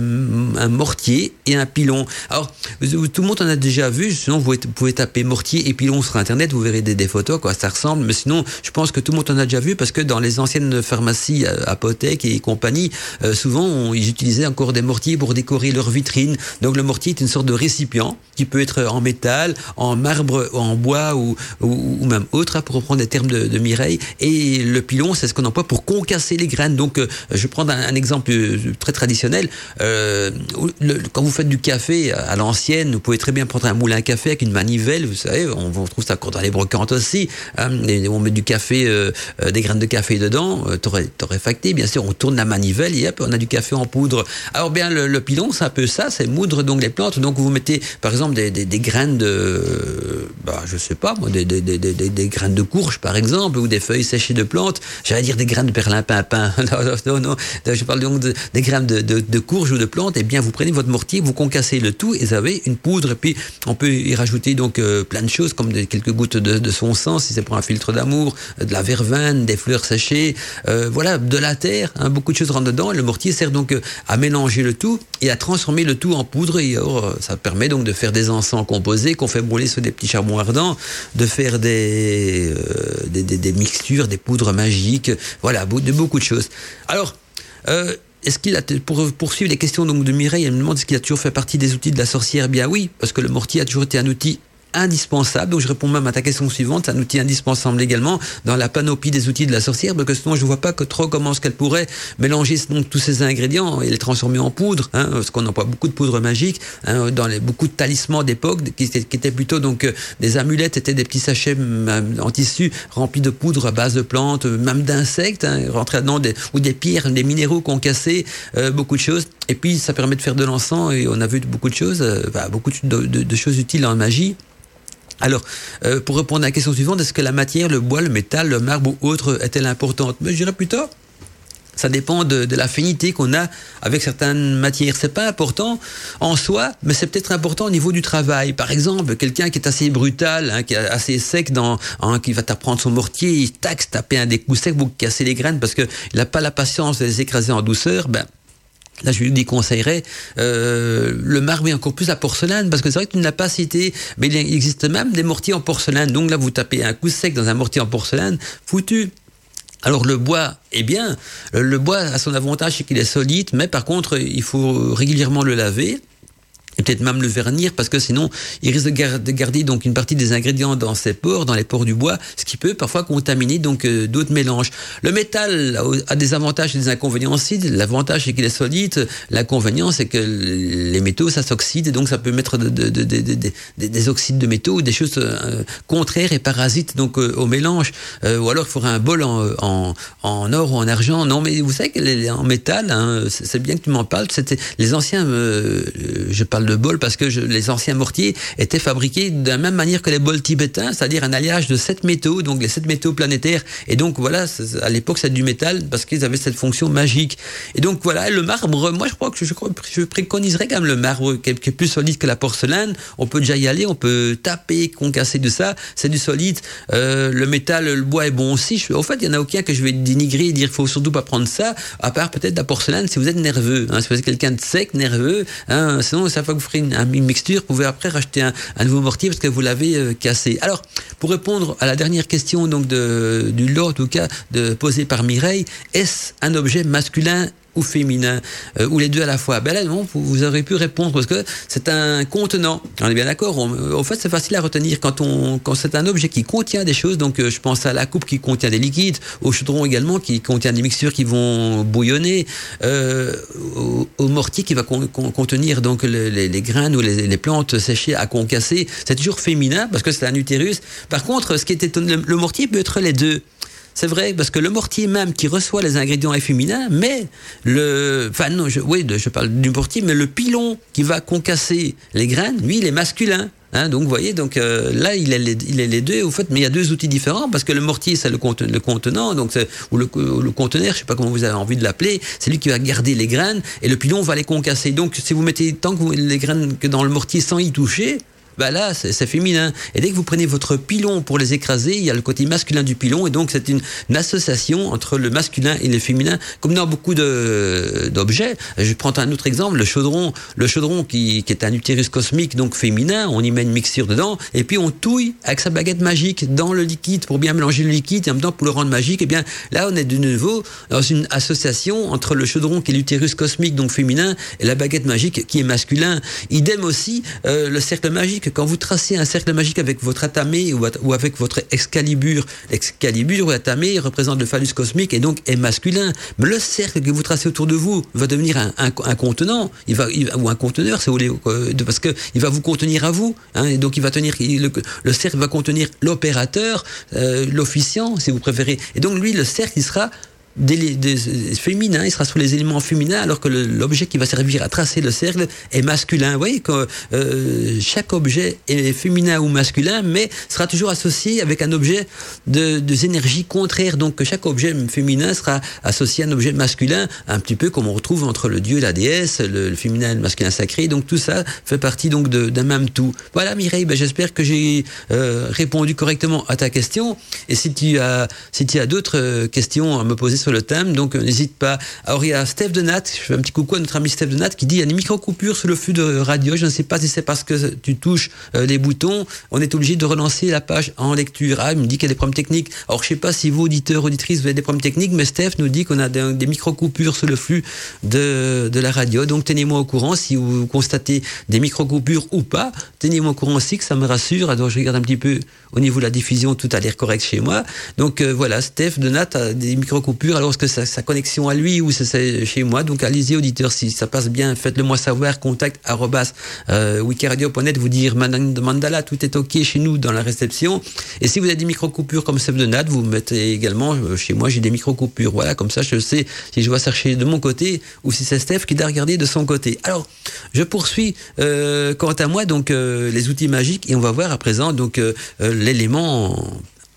mortier et un pilon. Alors, tout le monde en a déjà vu. Sinon, vous pouvez taper mortier et pilon sur Internet, vous verrez des, photos, quoi. Ça ressemble, mais sinon, je pense que tout le monde en a déjà vu parce que dans les anciennes pharmacies, euh, apothèques et compagnie, souvent, ils utilisaient encore des mortiers pour décorer leurs vitrines. Donc, le mortier est une sorte de récipient qui peut être en métal, en marbre, en ou, même autre, hein, pour reprendre des termes de, Mireille. Et le pilon, c'est ce qu'on emploie pour concasser les graines. Donc, euh, je vais prendre un, exemple très traditionnel. Euh, quand vous faites du café à l'ancienne, vous pouvez très bien prendre un moulin à café avec une manivelle. Vous savez, on, on trouve ça dans les brocantes aussi. Hein, on met du café, euh, euh, des graines de café dedans, euh, torréfacté, bien sûr, on tourne la manivelle et hop, on a du café en poudre. Alors bien, le, pilon, c'est un peu ça, c'est moudre donc les plantes. Donc vous mettez, par exemple, des, graines de, bah, sais pas, moi, des, des, des, des, graines de courge, par exemple, ou des feuilles séchées de plantes. J'allais dire des graines de perlimpinpin. non, non, non, je parle donc de, des graines de, de, courge ou de plantes. Eh bien, vous prenez votre mortier, vous concassez le tout et vous avez une poudre. Et puis, on peut y rajouter donc euh, plein de choses, comme quelques gouttes de, son sang, si c'est pour un filtre d'amour, de la verveine, des fleurs séchées, euh, voilà, de la terre, hein, beaucoup de choses rentrent dedans. Et le mortier sert donc euh, à mélanger le tout et à transformer le tout en poudre. Et euh, ça permet donc de faire des encens composés qu'on fait brûler sur des petits charbons ardents, de faire des, euh, des, des, mixtures, des poudres magiques, voilà, de beaucoup de choses. Alors, euh, est-ce qu'il a, pour poursuivre les questions donc de Mireille, elle me demande est-ce qu'il a toujours fait partie des outils de la sorcière? Bien oui, parce que le mortier a toujours été un outil indispensable. Donc je réponds même à ta question suivante, c'est un outil indispensable également dans la panoplie des outils de la sorcière, parce que sinon je ne vois pas que trop comment ce qu'elle pourrait mélanger donc tous ces ingrédients et les transformer en poudre, hein, parce qu'on emploie beaucoup de poudre magique, hein, dans les, beaucoup de talismans d'époque qui, étaient plutôt donc euh, des amulettes, étaient des petits sachets en tissu remplis de poudre à base de plantes, même d'insectes, hein, rentrés dedans des, ou des pierres, des minéraux qu'on cassait, euh, beaucoup de choses. Et puis ça permet de faire de l'encens et on a vu beaucoup de choses, euh, bah, beaucoup de, de choses utiles en magie. Alors, euh, pour répondre à la question suivante, est-ce que la matière, le bois, le métal, le marbre ou autre est-elle importante? Mais je dirais plutôt ça dépend de, de l'affinité qu'on a avec certaines matières. C'est pas important en soi, mais c'est peut-être important au niveau du travail. Par exemple, quelqu'un qui est assez brutal, hein, qui est assez sec, dans, hein, qui va t'apprendre son mortier, il taxe, taper un des coups secs, vous casser les graines parce qu'il n'a pas la patience de les écraser en douceur. Ben, Là, je lui déconseillerais euh, le marbre et encore plus la porcelaine, parce que c'est vrai que tu ne l'as pas cité, mais il existe même des mortiers en porcelaine. Donc là, vous tapez un coup sec dans un mortier en porcelaine, foutu. Alors le bois est bien. Le bois a son avantage, c'est qu'il est solide, mais par contre, il faut régulièrement le laver et peut-être même le vernir parce que sinon il risque de, garder donc une partie des ingrédients dans ses pores, dans les pores du bois, ce qui peut parfois contaminer donc euh, d'autres mélanges. Le métal a des avantages et des inconvénients aussi. L'avantage c'est qu'il est solide, l'inconvénient c'est que les métaux ça s'oxyde et donc ça peut mettre de, de, des oxydes de métaux ou des choses euh, contraires et parasites donc euh, au mélange. ou alors il faudrait un bol en, en, or ou en argent. Non mais vous savez que en métal, hein, c'est bien que tu m'en parles. C'était les anciens, je parle de bol parce que je, les anciens mortiers étaient fabriqués de la même manière que les bols tibétains, c'est-à-dire un alliage de sept métaux, donc les sept métaux planétaires. Et donc voilà, à l'époque c'est du métal parce qu'ils avaient cette fonction magique. Et donc voilà, le marbre, moi je crois que je, préconiserais quand même le marbre qui est, plus solide que la porcelaine. On peut déjà y aller, on peut taper, concasser de ça, c'est du solide. Euh, le métal, le bois est bon aussi. Je, en fait, il y en a aucun que je vais dénigrer et dire faut surtout pas prendre ça, à part peut-être la porcelaine si vous êtes nerveux, hein, si vous êtes quelqu'un de sec, nerveux, hein, sinon ça vous ferez une, mixture, vous pouvez après racheter un, un, nouveau mortier parce que vous l'avez euh, cassé. Alors, pour répondre à la dernière question donc de, du lot, en tout cas, de, posée par Mireille, est-ce un objet masculin ou féminin, euh, ou les deux à la fois Ben là, non, vous, vous aurez pu répondre parce que c'est un contenant. On est bien d'accord. En fait, c'est facile à retenir quand on, quand c'est un objet qui contient des choses. Donc, euh, je pense à la coupe qui contient des liquides, au chaudron également qui contient des mixtures qui vont bouillonner, euh, au, mortier qui va con, con, contenir donc les, graines ou les, plantes séchées à concasser. C'est toujours féminin parce que c'est un utérus. Par contre, ce qui est le, le mortier peut être les deux. C'est vrai, parce que le mortier même qui reçoit les ingrédients est féminin, mais le. Enfin, non, oui, je parle du mortier, mais le pilon qui va concasser les graines, lui, il est masculin. Hein, donc, vous voyez, donc euh, là, il est, les, il est les deux, au fait, mais il y a deux outils différents, parce que le mortier, c'est le, contenant, donc ou le, le, conteneur, je sais pas comment vous avez envie de l'appeler, c'est lui qui va garder les graines, et le pilon va les concasser. Donc, si vous mettez tant que les graines que dans le mortier sans y toucher, bah là, c'est féminin. Et dès que vous prenez votre pilon pour les écraser, il y a le côté masculin du pilon, et donc c'est une, association entre le masculin et le féminin, comme dans beaucoup d'objets. Je prends un autre exemple, le chaudron, le chaudron qui, qui, est un utérus cosmique, donc féminin, on y met une mixture dedans, et puis on touille avec sa baguette magique dans le liquide pour bien mélanger le liquide, et en même temps pour le rendre magique, et bien là on est de nouveau dans une association entre le chaudron qui est l'utérus cosmique, donc féminin, et la baguette magique qui est masculin. Idem aussi, euh, le cercle magique quand vous tracez un cercle magique avec votre atamé ou, avec votre excalibur, l'excalibur ou l'atamé représente le phallus cosmique et donc est masculin. Mais le cercle que vous tracez autour de vous va devenir un, contenant, il va, ou un conteneur, c'est parce que il va vous contenir à vous. Hein, et donc il va tenir, le, le cercle va contenir l'opérateur, euh, l'officiant, si vous préférez. Et donc lui, le cercle, il sera des, des, féminin, il sera sur les éléments féminins, alors que l'objet qui va servir à tracer le cercle est masculin. Vous voyez que euh, chaque objet est féminin ou masculin, mais sera toujours associé avec un objet de, de énergies contraires. Donc chaque objet féminin sera associé à un objet masculin, un petit peu comme on retrouve entre le dieu et la déesse, le, féminin et le masculin sacré. Donc tout ça fait partie donc d'un même tout. Voilà Mireille, ben, j'espère que j'ai euh, répondu correctement à ta question. Et si tu as, si as d'autres euh, questions à me poser le thème, donc euh, n'hésite pas. Alors il y a Steph de Nat, je fais un petit coucou à notre ami Steph de Nat qui dit il y a des micro-coupures sur le flux de radio, je ne sais pas si c'est parce que tu touches euh, les boutons, on est obligé de relancer la page en lecture. Ah, il me dit qu'il y a des problèmes techniques. Alors je sais pas si vous, auditeurs, auditrices, vous avez des problèmes techniques, mais Steph nous dit qu'on a des, micro-coupures sur le flux de, de la radio, donc tenez-moi au courant si vous constatez des micro-coupures ou pas, tenez-moi au courant aussi que ça me rassure. Alors je regarde un petit peu au niveau de la diffusion, tout a l'air correct chez moi. Donc euh, voilà, Steph de Nat a des micro-coupures. Alors que c'est sa connexion à lui ou c'est chez moi Donc allez-y auditeurs, si ça passe bien, faites-le moi savoir. Contact euh, wikiradio.net, vous dire mandala, tout est ok chez nous dans la réception. Et si vous avez des micro-coupures comme Steph de Nat, vous mettez également euh, chez moi j'ai des micro-coupures. Voilà, comme ça je sais si je dois chercher de mon côté ou si c'est Steph qui doit regarder de son côté. Alors je poursuis euh, quant à moi donc les outils magiques et on va voir à présent donc l'élément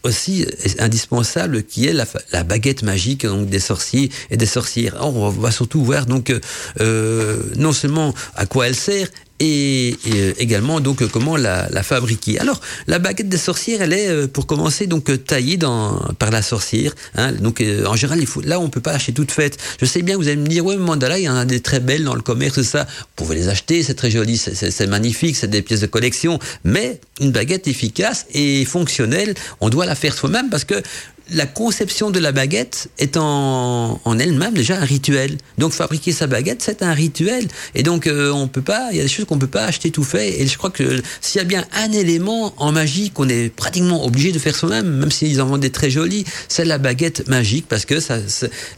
aussi indispensable qui est la, baguette magique donc des sorciers et des sorcières. on va surtout voir donc euh, non seulement à quoi elle sert et, euh, également donc comment la, la, fabriquer. Alors la baguette des sorcières, elle est euh, pour commencer donc taillée dans, par la sorcière. Hein, donc en général, il faut, là on peut pas acheter toute faite. Je sais bien, vous allez me dire ouais mandala, il y en a des très belles dans le commerce, ça. Vous pouvez les acheter, c'est très joli, c'est magnifique, c'est des pièces de collection. Mais une baguette efficace et fonctionnelle, on doit la faire soi-même parce que la conception de la baguette est en, en elle-même déjà un rituel. Donc fabriquer sa baguette, c'est un rituel. Et donc euh, on peut pas, il y a des choses qu'on peut pas acheter tout fait. Et je crois que s'il y a bien un élément en magie qu'on est pratiquement obligé de faire soi-même, même s'ils en vendent des très jolis, c'est la baguette magique parce que ça,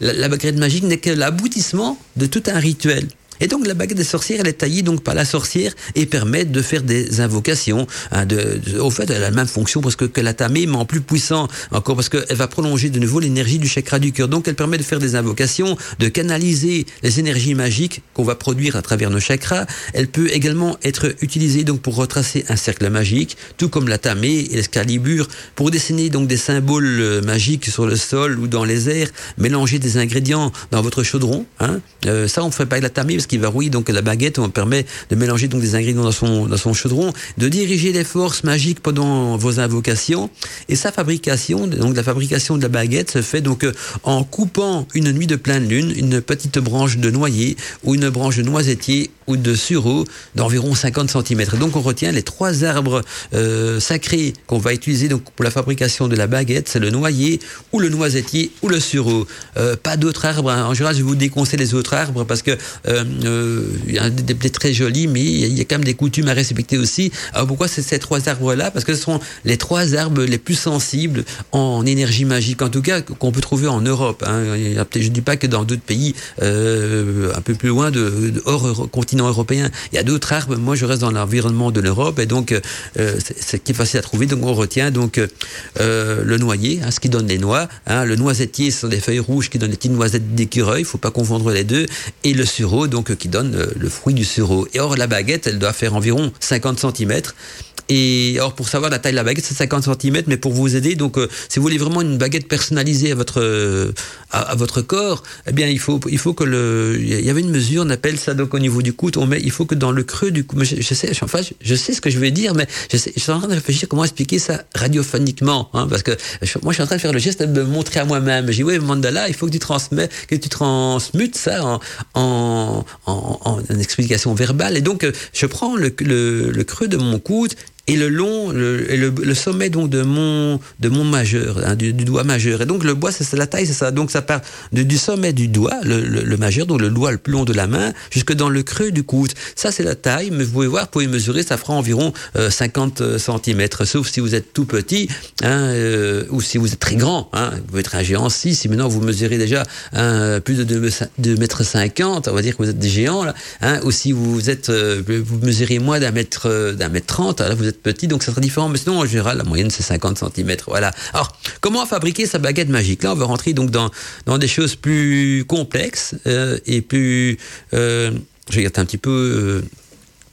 la baguette magique n'est que l'aboutissement de tout un rituel. Et donc la baguette des sorcières, elle est taillée donc par la sorcière et permet de faire des invocations. Hein, au fait, elle a la même fonction parce que, que la tamée, mais en plus puissant encore parce qu'elle va prolonger de nouveau l'énergie du chakra du cœur. Donc elle permet de faire des invocations, de canaliser les énergies magiques qu'on va produire à travers nos chakras. Elle peut également être utilisée donc pour retracer un cercle magique, tout comme la tamée et l'escalibur pour dessiner donc des symboles euh, magiques sur le sol ou dans les airs, mélanger des ingrédients dans votre chaudron. Hein. Euh, ça, on ne fait pas avec la tamée parce qui verrouille donc la baguette. On permet de mélanger donc des ingrédients dans son, dans son chaudron, de diriger les forces magiques pendant vos invocations. Et sa fabrication, donc la fabrication de la baguette se fait donc euh, en coupant une nuit de pleine lune, une petite branche de noyer ou une branche de noisetier ou de sureau d'environ 50 cm. Donc on retient les trois arbres euh, sacrés qu'on va utiliser donc pour la fabrication de la baguette, c'est le noyer ou le noisetier ou le sureau. Euh, pas d'autres arbres. Hein. En général, je vous déconseille les autres arbres parce que euh, il y a des plaies très jolies, mais il y a quand même des coutumes à respecter aussi. Alors pourquoi ces trois arbres-là? Parce que ce sont les trois arbres les plus sensibles en énergie magique, en tout cas qu'on peut trouver en Europe. Hein. Je ne dis pas que dans d'autres pays euh, un peu plus loin, de, hors continent européen, il y a d'autres arbres. Moi, je reste dans l'environnement de l'Europe et donc euh, c'est qui est facile à trouver. Donc on retient donc euh, le noyer, hein, ce qui donne les noix. Hein. Le noisetier, ce sont des feuilles rouges qui donnent des petites noisettes d'écureuil. Il faut pas confondre les deux. Et le sureau, donc qui donne le fruit du sureau. Et or, la baguette, elle doit faire environ 50 cm. Et or, pour savoir la taille de la baguette, c'est 50 cm, mais pour vous aider, donc, euh, si vous voulez vraiment une baguette personnalisée à votre, euh, à, votre corps, eh bien, il faut, il faut que le, il y avait une mesure, on appelle ça donc au niveau du coude, on met, il faut que dans le creux du coude, je, sais, enfin, je, sais ce que je vais dire, mais je, sais, je suis en train de réfléchir comment expliquer ça radiophoniquement, hein, parce que moi, je suis en train de faire le geste de me montrer à moi-même. J'ai dit, oui, Mandala, il faut que tu transmets, que tu transmutes ça en, en, en, en explication verbale. Et donc, je prends le, le, le creux de mon coude et le long, le, le, sommet donc de mon de mon majeur, hein, du, doigt majeur. Et donc le bois, c'est la taille, c'est ça. Donc ça part du sommet du doigt, le, le, majeur, donc le doigt le plus long de la main, jusque dans le creux du coude. Ça c'est la taille, mais vous pouvez voir, vous pouvez mesurer, ça fera environ euh, 50 cm, sauf si vous êtes tout petit, hein, euh, ou si vous êtes très grand. Hein, vous pouvez être un géant si, si maintenant vous mesurez déjà plus de 2 mètres 50, on va dire que vous êtes des géants ou si vous êtes, euh, vous mesurez moins d'un mètre euh, d'un mètre 30, là vous êtes petit, donc ça sera différent. Mais sinon, en général, la moyenne, c'est 50 cm. Voilà. Alors, comment fabriquer sa baguette magique? Là, on va rentrer donc dans, des choses plus complexes euh, et plus... Euh, je regarde un petit peu... Euh,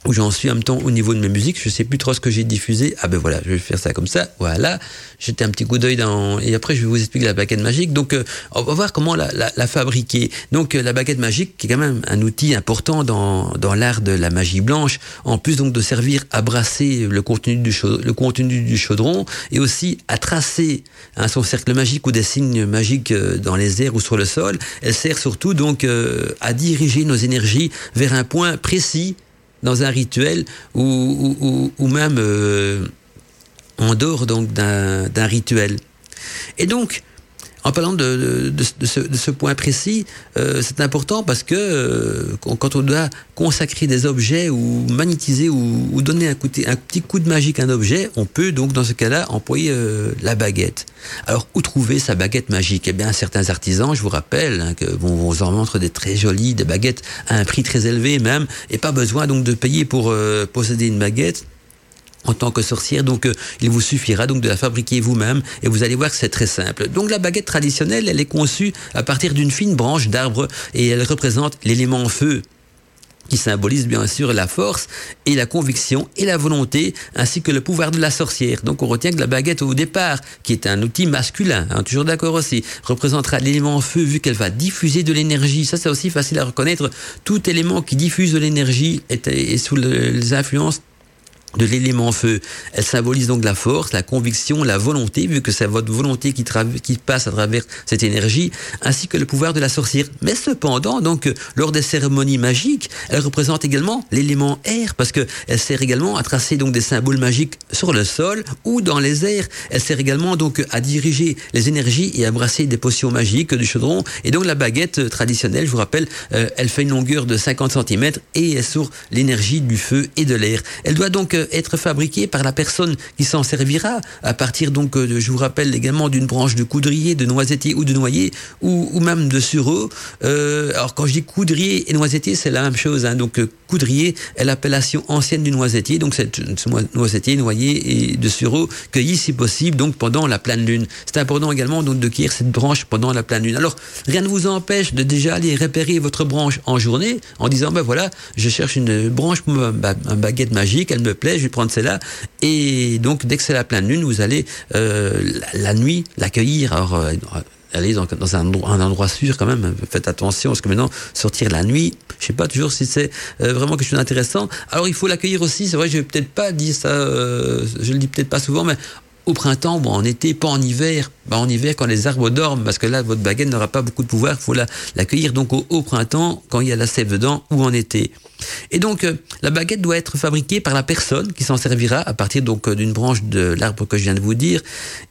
où j'en suis en même temps au niveau de mes musiques. Je sais plus trop ce que j'ai diffusé. Ah ben voilà, je vais faire ça comme ça. Voilà. J'étais un petit coup d'œil dans et après je vais vous expliquer la baguette magique. Donc euh, on va voir comment la, fabriquer. Donc euh, la baguette magique qui est quand même un outil important dans, dans l'art de la magie blanche. En plus donc de servir à brasser le contenu du chaudron et aussi à tracer hein, son cercle magique ou des signes magiques euh, dans les airs ou sur le sol. Elle sert surtout donc à diriger nos énergies vers un point précis dans un rituel ou, même euh, en dehors d'un rituel. Et donc, en parlant de, ce, point précis, euh, c'est important parce que euh, quand on doit consacrer des objets ou magnétiser ou, donner un, petit coup de magique à un objet, on peut donc dans ce cas-là employer euh, la baguette. Alors où trouver sa baguette magique? Eh bien certains artisans, je vous rappelle, hein, que bon, on vous en montre des très jolies, des baguettes à un prix très élevé même, et pas besoin donc de payer pour posséder une baguette en tant que sorcière. Donc, euh, il vous suffira donc de la fabriquer vous-même et vous allez voir que c'est très simple. Donc, la baguette traditionnelle, elle est conçue à partir d'une fine branche d'arbre et elle représente l'élément feu. qui symbolise bien sûr la force et la conviction et la volonté, ainsi que le pouvoir de la sorcière. Donc on retient que la baguette au départ, qui est un outil masculin, hein, toujours d'accord aussi, représentera l'élément feu vu qu'elle va diffuser de l'énergie. Ça c'est aussi facile à reconnaître. Tout élément qui diffuse de l'énergie est, sous les influences de l'élément feu. Elle symbolise donc la force, la conviction, la volonté, vu que c'est votre volonté qui, passe à travers cette énergie, ainsi que le pouvoir de la sorcière. Mais cependant, donc, lors des cérémonies magiques, elle représente également l'élément air, parce que elle sert également à tracer donc des symboles magiques sur le sol ou dans les airs. Elle sert également donc à diriger les énergies et à brasser des potions magiques du chaudron. Et donc la baguette traditionnelle, je vous rappelle, euh, elle fait une longueur de 50 cm et est sur l'énergie du feu et de l'air. Elle doit donc être fabriqué par la personne qui s'en servira à partir donc euh, je vous rappelle également d'une branche de coudrier, de noisetier ou de noyer ou, ou même de sureau. Euh, alors quand je dis coudrier et noisetier, c'est la même chose. Hein. Donc euh, coudrier est l'appellation ancienne du noisetier. Donc c'est noisetier, noyer et de sureau cueilli si possible donc pendant la pleine lune. C'est important également donc de cueillir cette branche pendant la pleine lune. Alors rien ne vous empêche de déjà aller repérer votre branche en journée en disant ben voilà je cherche une branche pour baguette magique, elle me plaît je vais prendre celle-là. Et donc, dès que c'est la pleine lune, vous allez euh, la, nuit l'accueillir. Alors, euh, allez dans, dans un, endroit sûr quand même. Faites attention parce que maintenant sortir la nuit, je sais pas toujours si c'est euh, vraiment quelque chose d'intéressant. Alors il faut l'accueillir aussi. C'est vrai, je vais peut-être pas dire ça. je le dis peut-être pas souvent, mais au printemps ou en été, pas en hiver. Bah, en hiver, quand les arbres dorment, parce que là, votre baguette n'aura pas beaucoup de pouvoir, il faut l'accueillir donc au, printemps, quand il y a la sève dedans, ou en été. Et donc, euh, la baguette doit être fabriquée par la personne qui s'en servira à partir donc euh, d'une branche de l'arbre que je viens de vous dire,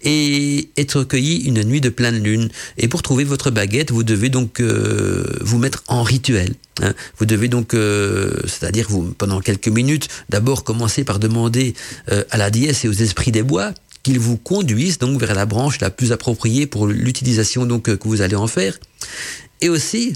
et être cueillie une nuit de pleine lune. Et pour trouver votre baguette, vous devez donc euh, vous mettre en rituel. Hein. Vous devez donc, c'est-à-dire vous pendant quelques minutes, d'abord commencer par demander à la déesse et aux esprits des bois qu'ils vous conduisent donc vers la branche la plus appropriée pour l'utilisation donc que vous allez en faire. Et aussi,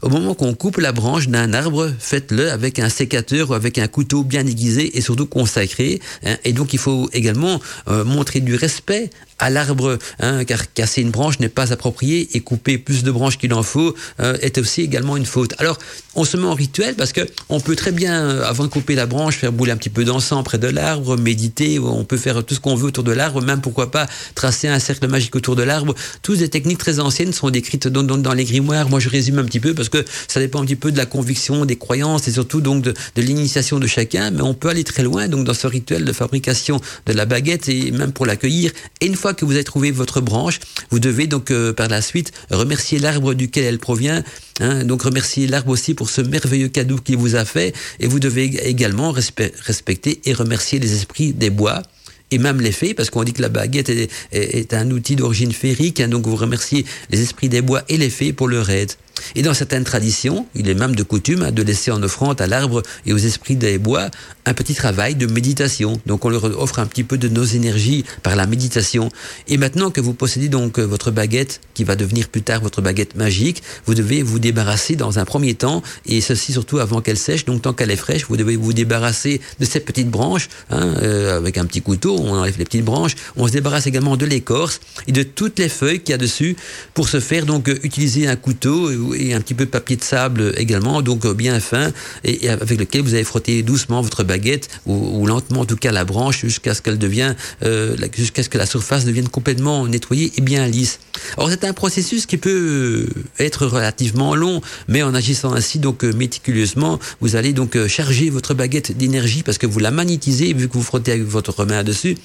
au moment qu'on coupe la branche d'un arbre, faites-le avec un sécateur ou avec un couteau bien aiguisé et surtout consacré. Hein. Et donc il faut également euh, montrer du respect à l'arbre, hein, car casser une branche n'est pas approprié et couper plus de branches qu'il en faut euh, est aussi également une faute. Alors, on se met en rituel parce que on peut très bien, euh, avant de couper la branche, faire bouler un petit peu d'encens près de l'arbre, méditer, on peut faire tout ce qu'on veut autour de l'arbre, même pourquoi pas tracer un cercle magique autour de l'arbre. Toutes des techniques très anciennes sont décrites dans, dans, les grimoires. Moi, je résume un petit peu parce que ça dépend un petit peu de la conviction, des croyances et surtout donc de, de l'initiation de chacun, mais on peut aller très loin donc dans ce rituel de fabrication de la baguette et même pour l'accueillir. Et une fois que vous avez trouvé votre branche, vous devez donc euh, par la suite remercier l'arbre duquel elle provient. Hein, donc remercier l'arbre aussi pour ce merveilleux cadeau qu'il vous a fait. Et vous devez également respecter et remercier les esprits des bois et même les fées, parce qu'on dit que la baguette est, un outil d'origine féerique, hein, donc vous remerciez les esprits des bois et les fées pour leur aide. Et dans certaines traditions, il est même de coutume de laisser en offrande à l'arbre et aux esprits des bois un petit travail de méditation. Donc on leur offre un petit peu de nos énergies par la méditation. Et maintenant que vous possédez donc votre baguette, qui va devenir plus tard votre baguette magique, vous devez vous débarrasser dans un premier temps, et ceci surtout avant qu'elle sèche. Donc tant qu'elle est fraîche, vous devez vous débarrasser de ces petites branches, hein, euh, avec un petit couteau, on enlève les petites branches. On se débarrasse également de l'écorce et de toutes les feuilles qu'il y a dessus. Pour ce faire, donc utiliser un couteau et un petit peu de papier de sable également, donc euh, bien fin, et, avec lequel vous allez frotter doucement votre baguette, ou, lentement en tout cas la branche, jusqu'à ce qu'elle devienne, euh, jusqu'à ce que la surface devienne complètement nettoyée et bien lisse. Alors c'est un processus qui peut être relativement long, mais en agissant ainsi donc euh, méticuleusement, vous allez donc charger votre baguette d'énergie parce que vous la magnétisez vu que vous frottez avec votre main dessus,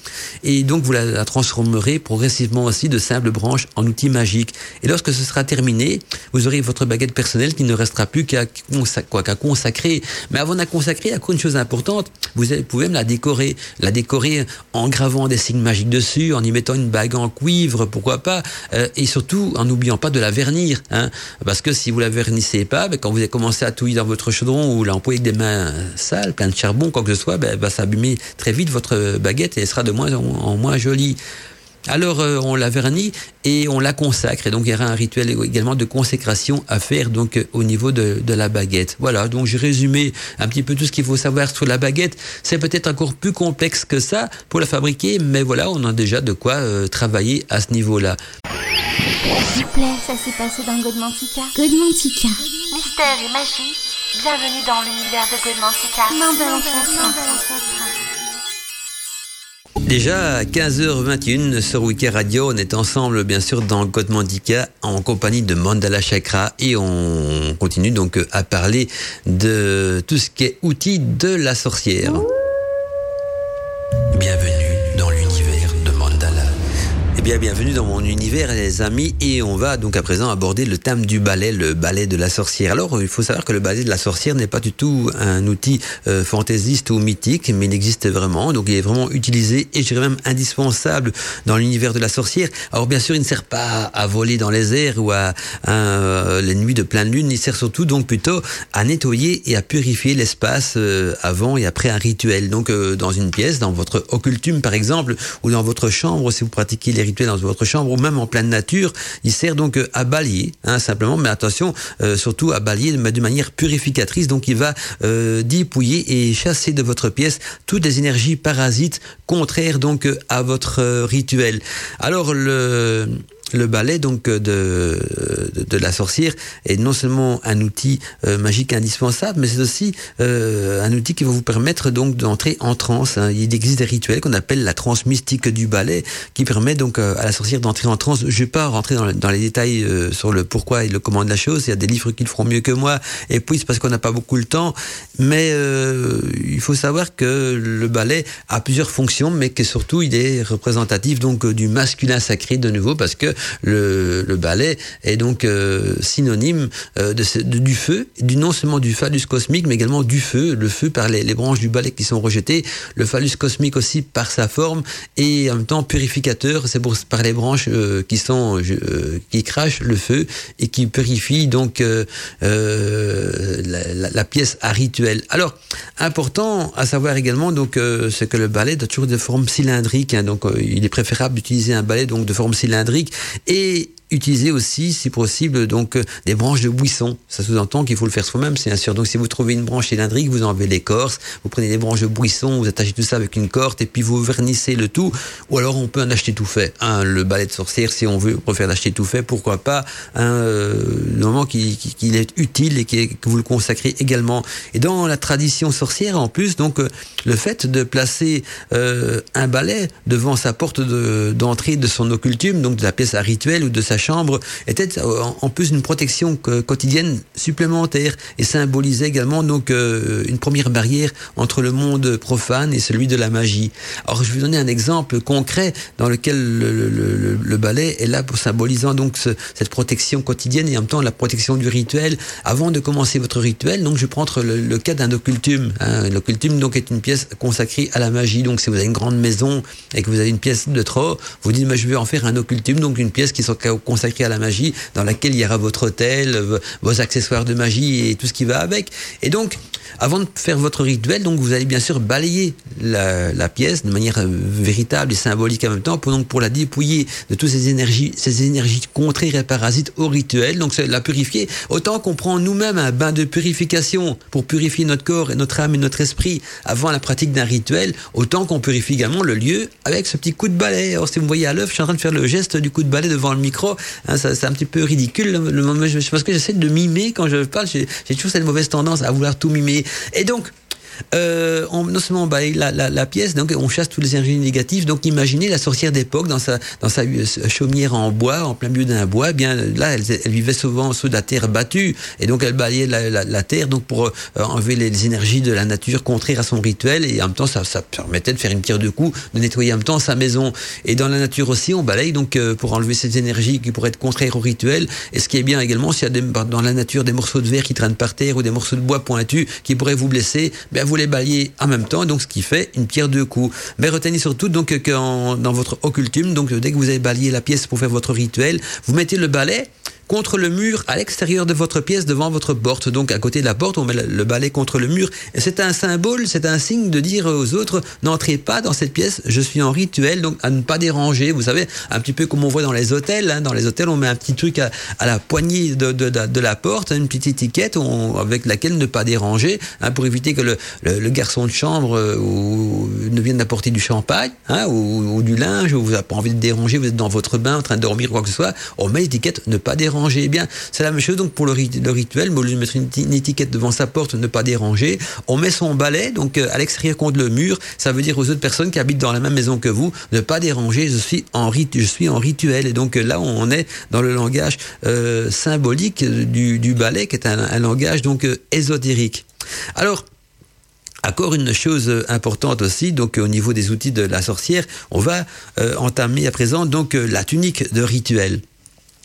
et donc vous la, transformerez progressivement aussi de simples branches en outil magique. Et lorsque ce sera terminé, vous aurez votre baguette personnelle qui ne restera plus qu'à consacrer. Mais avant de la consacrer, il y a une chose importante? Vous pouvez même la décorer. La décorer en gravant des signes magiques dessus, en y mettant une bague en cuivre, pourquoi pas. Euh, et surtout, en n'oubliant pas de la vernir. Hein, parce que si vous la vernissez pas, ben, quand vous avez commencé à touiller dans votre chaudron ou l'employer avec des mains sales, plein de charbon, quoi que ce soit, ben, va très vite votre baguette et elle sera de moins en moins jolie. Alors euh, on la vernit et on la consacre. Et donc il y aura un rituel également de consécration à faire donc euh, au niveau de, la baguette. Voilà, donc j'ai résumé un petit peu tout ce qu'il faut savoir sur la baguette. C'est peut-être encore plus complexe que ça pour la fabriquer, mais voilà, on a déjà de quoi euh, travailler à ce niveau-là. S'il vous plaît, ça s'est passé dans Godmantica. Godmantica. Mystère et magie Bienvenue dans l'univers de Godmantica. De. Déjà à 15h21 sur Wiki Radio, on est ensemble bien sûr dans Godmandica en compagnie de Mandala Chakra et on continue donc à parler de tout ce qui est outils de la sorcière. Bienvenue bien, bienvenue dans mon univers, les amis, et on va donc à présent aborder le thème du ballet, le ballet de la sorcière. Alors, il faut savoir que le ballet de la sorcière n'est pas du tout un outil euh, fantaisiste ou mythique, mais il existe vraiment, donc il est vraiment utilisé et je dirais même indispensable dans l'univers de la sorcière. Alors, bien sûr, il ne sert pas à voler dans les airs ou à, à, euh, les nuits de pleine lune, il sert surtout donc plutôt à nettoyer et à purifier l'espace euh, avant et après un rituel. Donc, euh, dans une pièce, dans votre occultum par exemple, ou dans votre chambre, si vous pratiquez les rituels dans votre chambre ou même en pleine nature. Il sert donc euh, à balayer, hein, simplement, mais attention, euh, surtout à balayer de manière purificatrice. Donc il va euh, dépouiller et chasser de votre pièce toutes les énergies parasites contraires donc à votre rituel. Alors le le balai donc de, de, de, la sorcière est non seulement un outil euh, magique indispensable, mais c'est aussi euh, un outil qui va vous permettre donc d'entrer en transe. Hein. Il existe des rituels qu'on appelle la transe mystique du balai, qui permet donc euh, à la sorcière d'entrer en transe. Je vais pas rentrer dans, les détails euh, sur le pourquoi et le comment de la chose. Il y a des livres qui le feront mieux que moi. Et puis c'est parce qu'on n'a pas beaucoup le temps. Mais euh, il faut savoir que le balai a plusieurs fonctions, mais que surtout il est représentatif donc du masculin sacré de nouveau parce que le, le balai est donc euh, synonyme euh, de, du feu, du non seulement du phallus cosmique, mais également du feu, le feu par les, les, branches du balai qui sont rejetées, le phallus cosmique aussi par sa forme et en même temps purificateur, c'est par les branches euh, qui sont euh, qui crachent le feu et qui purifient donc euh, la, la, la, pièce à rituel. Alors important à savoir également donc c'est que le balai doit toujours de forme cylindrique, hein, donc il est préférable d'utiliser un balai donc de forme cylindrique et utiliser aussi, si possible, donc des branches de buisson. Ça sous-entend qu'il faut le faire soi-même, c'est sûr. Donc si vous trouvez une branche cylindrique, vous enlevez l'écorce, vous prenez des branches de buisson, vous attachez tout ça avec une corde et puis vous vernissez le tout. Ou alors on peut en acheter tout fait. Hein, le balai de sorcière, si on veut préfère l'acheter tout fait, pourquoi pas hein, euh, moment qu'il qu est utile et qu que vous le consacrez également. Et dans la tradition sorcière, en plus, donc euh, le fait de placer euh, un balai devant sa porte d'entrée de, son occultum, donc de la pièce à rituel ou de sa chambre était en plus une protection quotidienne supplémentaire et symbolisait également donc euh, une première barrière entre le monde profane et celui de la magie. Alors je vais vous donner un exemple concret dans lequel le, le, ballet est là pour symbolisant donc ce, cette protection quotidienne et en même temps la protection du rituel. Avant de commencer votre rituel, donc je prends le, le cas d'un occultum. Hein. L'occultum donc est une pièce consacrée à la magie. Donc si vous avez une grande maison et que vous avez une pièce de trop, vous dites mais je vais en faire un occultum, donc une pièce qui soit consacré à la magie, dans laquelle il y aura votre hôtel, vos accessoires de magie et tout ce qui va avec. Et donc, avant de faire votre rituel, donc vous allez bien sûr balayer la, pièce de manière véritable et symbolique en même temps, pour, donc pour la dépouiller de toutes ces énergies, ces énergies contraires et parasites au rituel, donc la purifier. Autant qu'on prend nous-mêmes un bain de purification pour purifier notre corps et notre âme et notre esprit avant la pratique d'un rituel, autant qu'on purifie également le lieu avec ce petit coup de balai. Alors si vous me voyez à l'œuvre, je suis en train de faire le geste du coup de balai devant le micro. Hein, c'est un petit peu ridicule. Le, le, parce que j'essaie de mimer quand je parle. J'ai toujours cette mauvaise tendance à vouloir tout mimer. Et donc, euh, on, non seulement on balaye la, la, la, pièce, donc on chasse toutes les énergies négatives. Donc imaginez la sorcière d'époque dans sa, dans sa chaumière en bois, en plein milieu d'un bois. Eh bien là, elle, elle, vivait souvent sous de la terre battue, et donc elle balayait la, la, terre donc pour euh, enlever les, énergies de la nature contraires à son rituel, et en même temps ça, ça permettait de faire une pierre de coups, de nettoyer en même temps sa maison. Et dans la nature aussi, on balaye donc euh, pour enlever ces énergies qui pourraient être contraires au rituel. Et ce qui est bien également, s'il y a des, dans la nature des morceaux de verre qui traînent par terre ou des morceaux de bois pointus qui pourraient vous blesser, bien vous les balayez en même temps, donc ce qui fait une pierre deux coups. Mais retenez surtout donc que dans votre occultum, donc dès que vous avez balayé la pièce pour faire votre rituel, vous mettez le balai contre le mur à l'extérieur de votre pièce devant votre porte. Donc à côté de la porte, on met le balai contre le mur. C'est un symbole, c'est un signe de dire aux autres, n'entrez pas dans cette pièce, je suis en rituel, donc à ne pas déranger. Vous savez, un petit peu comme on voit dans les hôtels. Hein. Dans les hôtels, on met un petit truc à, la poignée de, la porte, une petite étiquette avec laquelle ne pas déranger, hein, pour éviter que le, garçon de chambre euh, ne vienne apporter du champagne hein, ou, ou, du linge, ou vous n'avez pas envie de déranger, vous êtes dans votre bain en train de dormir, quoi que ce soit. On met l'étiquette ne pas déranger Eh bien, c'est la même chose donc pour le, rituel. au lieu de mettre une, étiquette devant sa porte, ne pas déranger, on met son balai donc à l'extérieur contre le mur. Ça veut dire aux autres personnes qui habitent dans la même maison que vous, ne pas déranger. Je suis en rituel. Et donc là, on est dans le langage symbolique du, du balai, qui est un, langage donc ésotérique. Alors, encore une chose importante aussi, donc au niveau des outils de la sorcière, on va euh, entamer à présent donc la tunique de rituel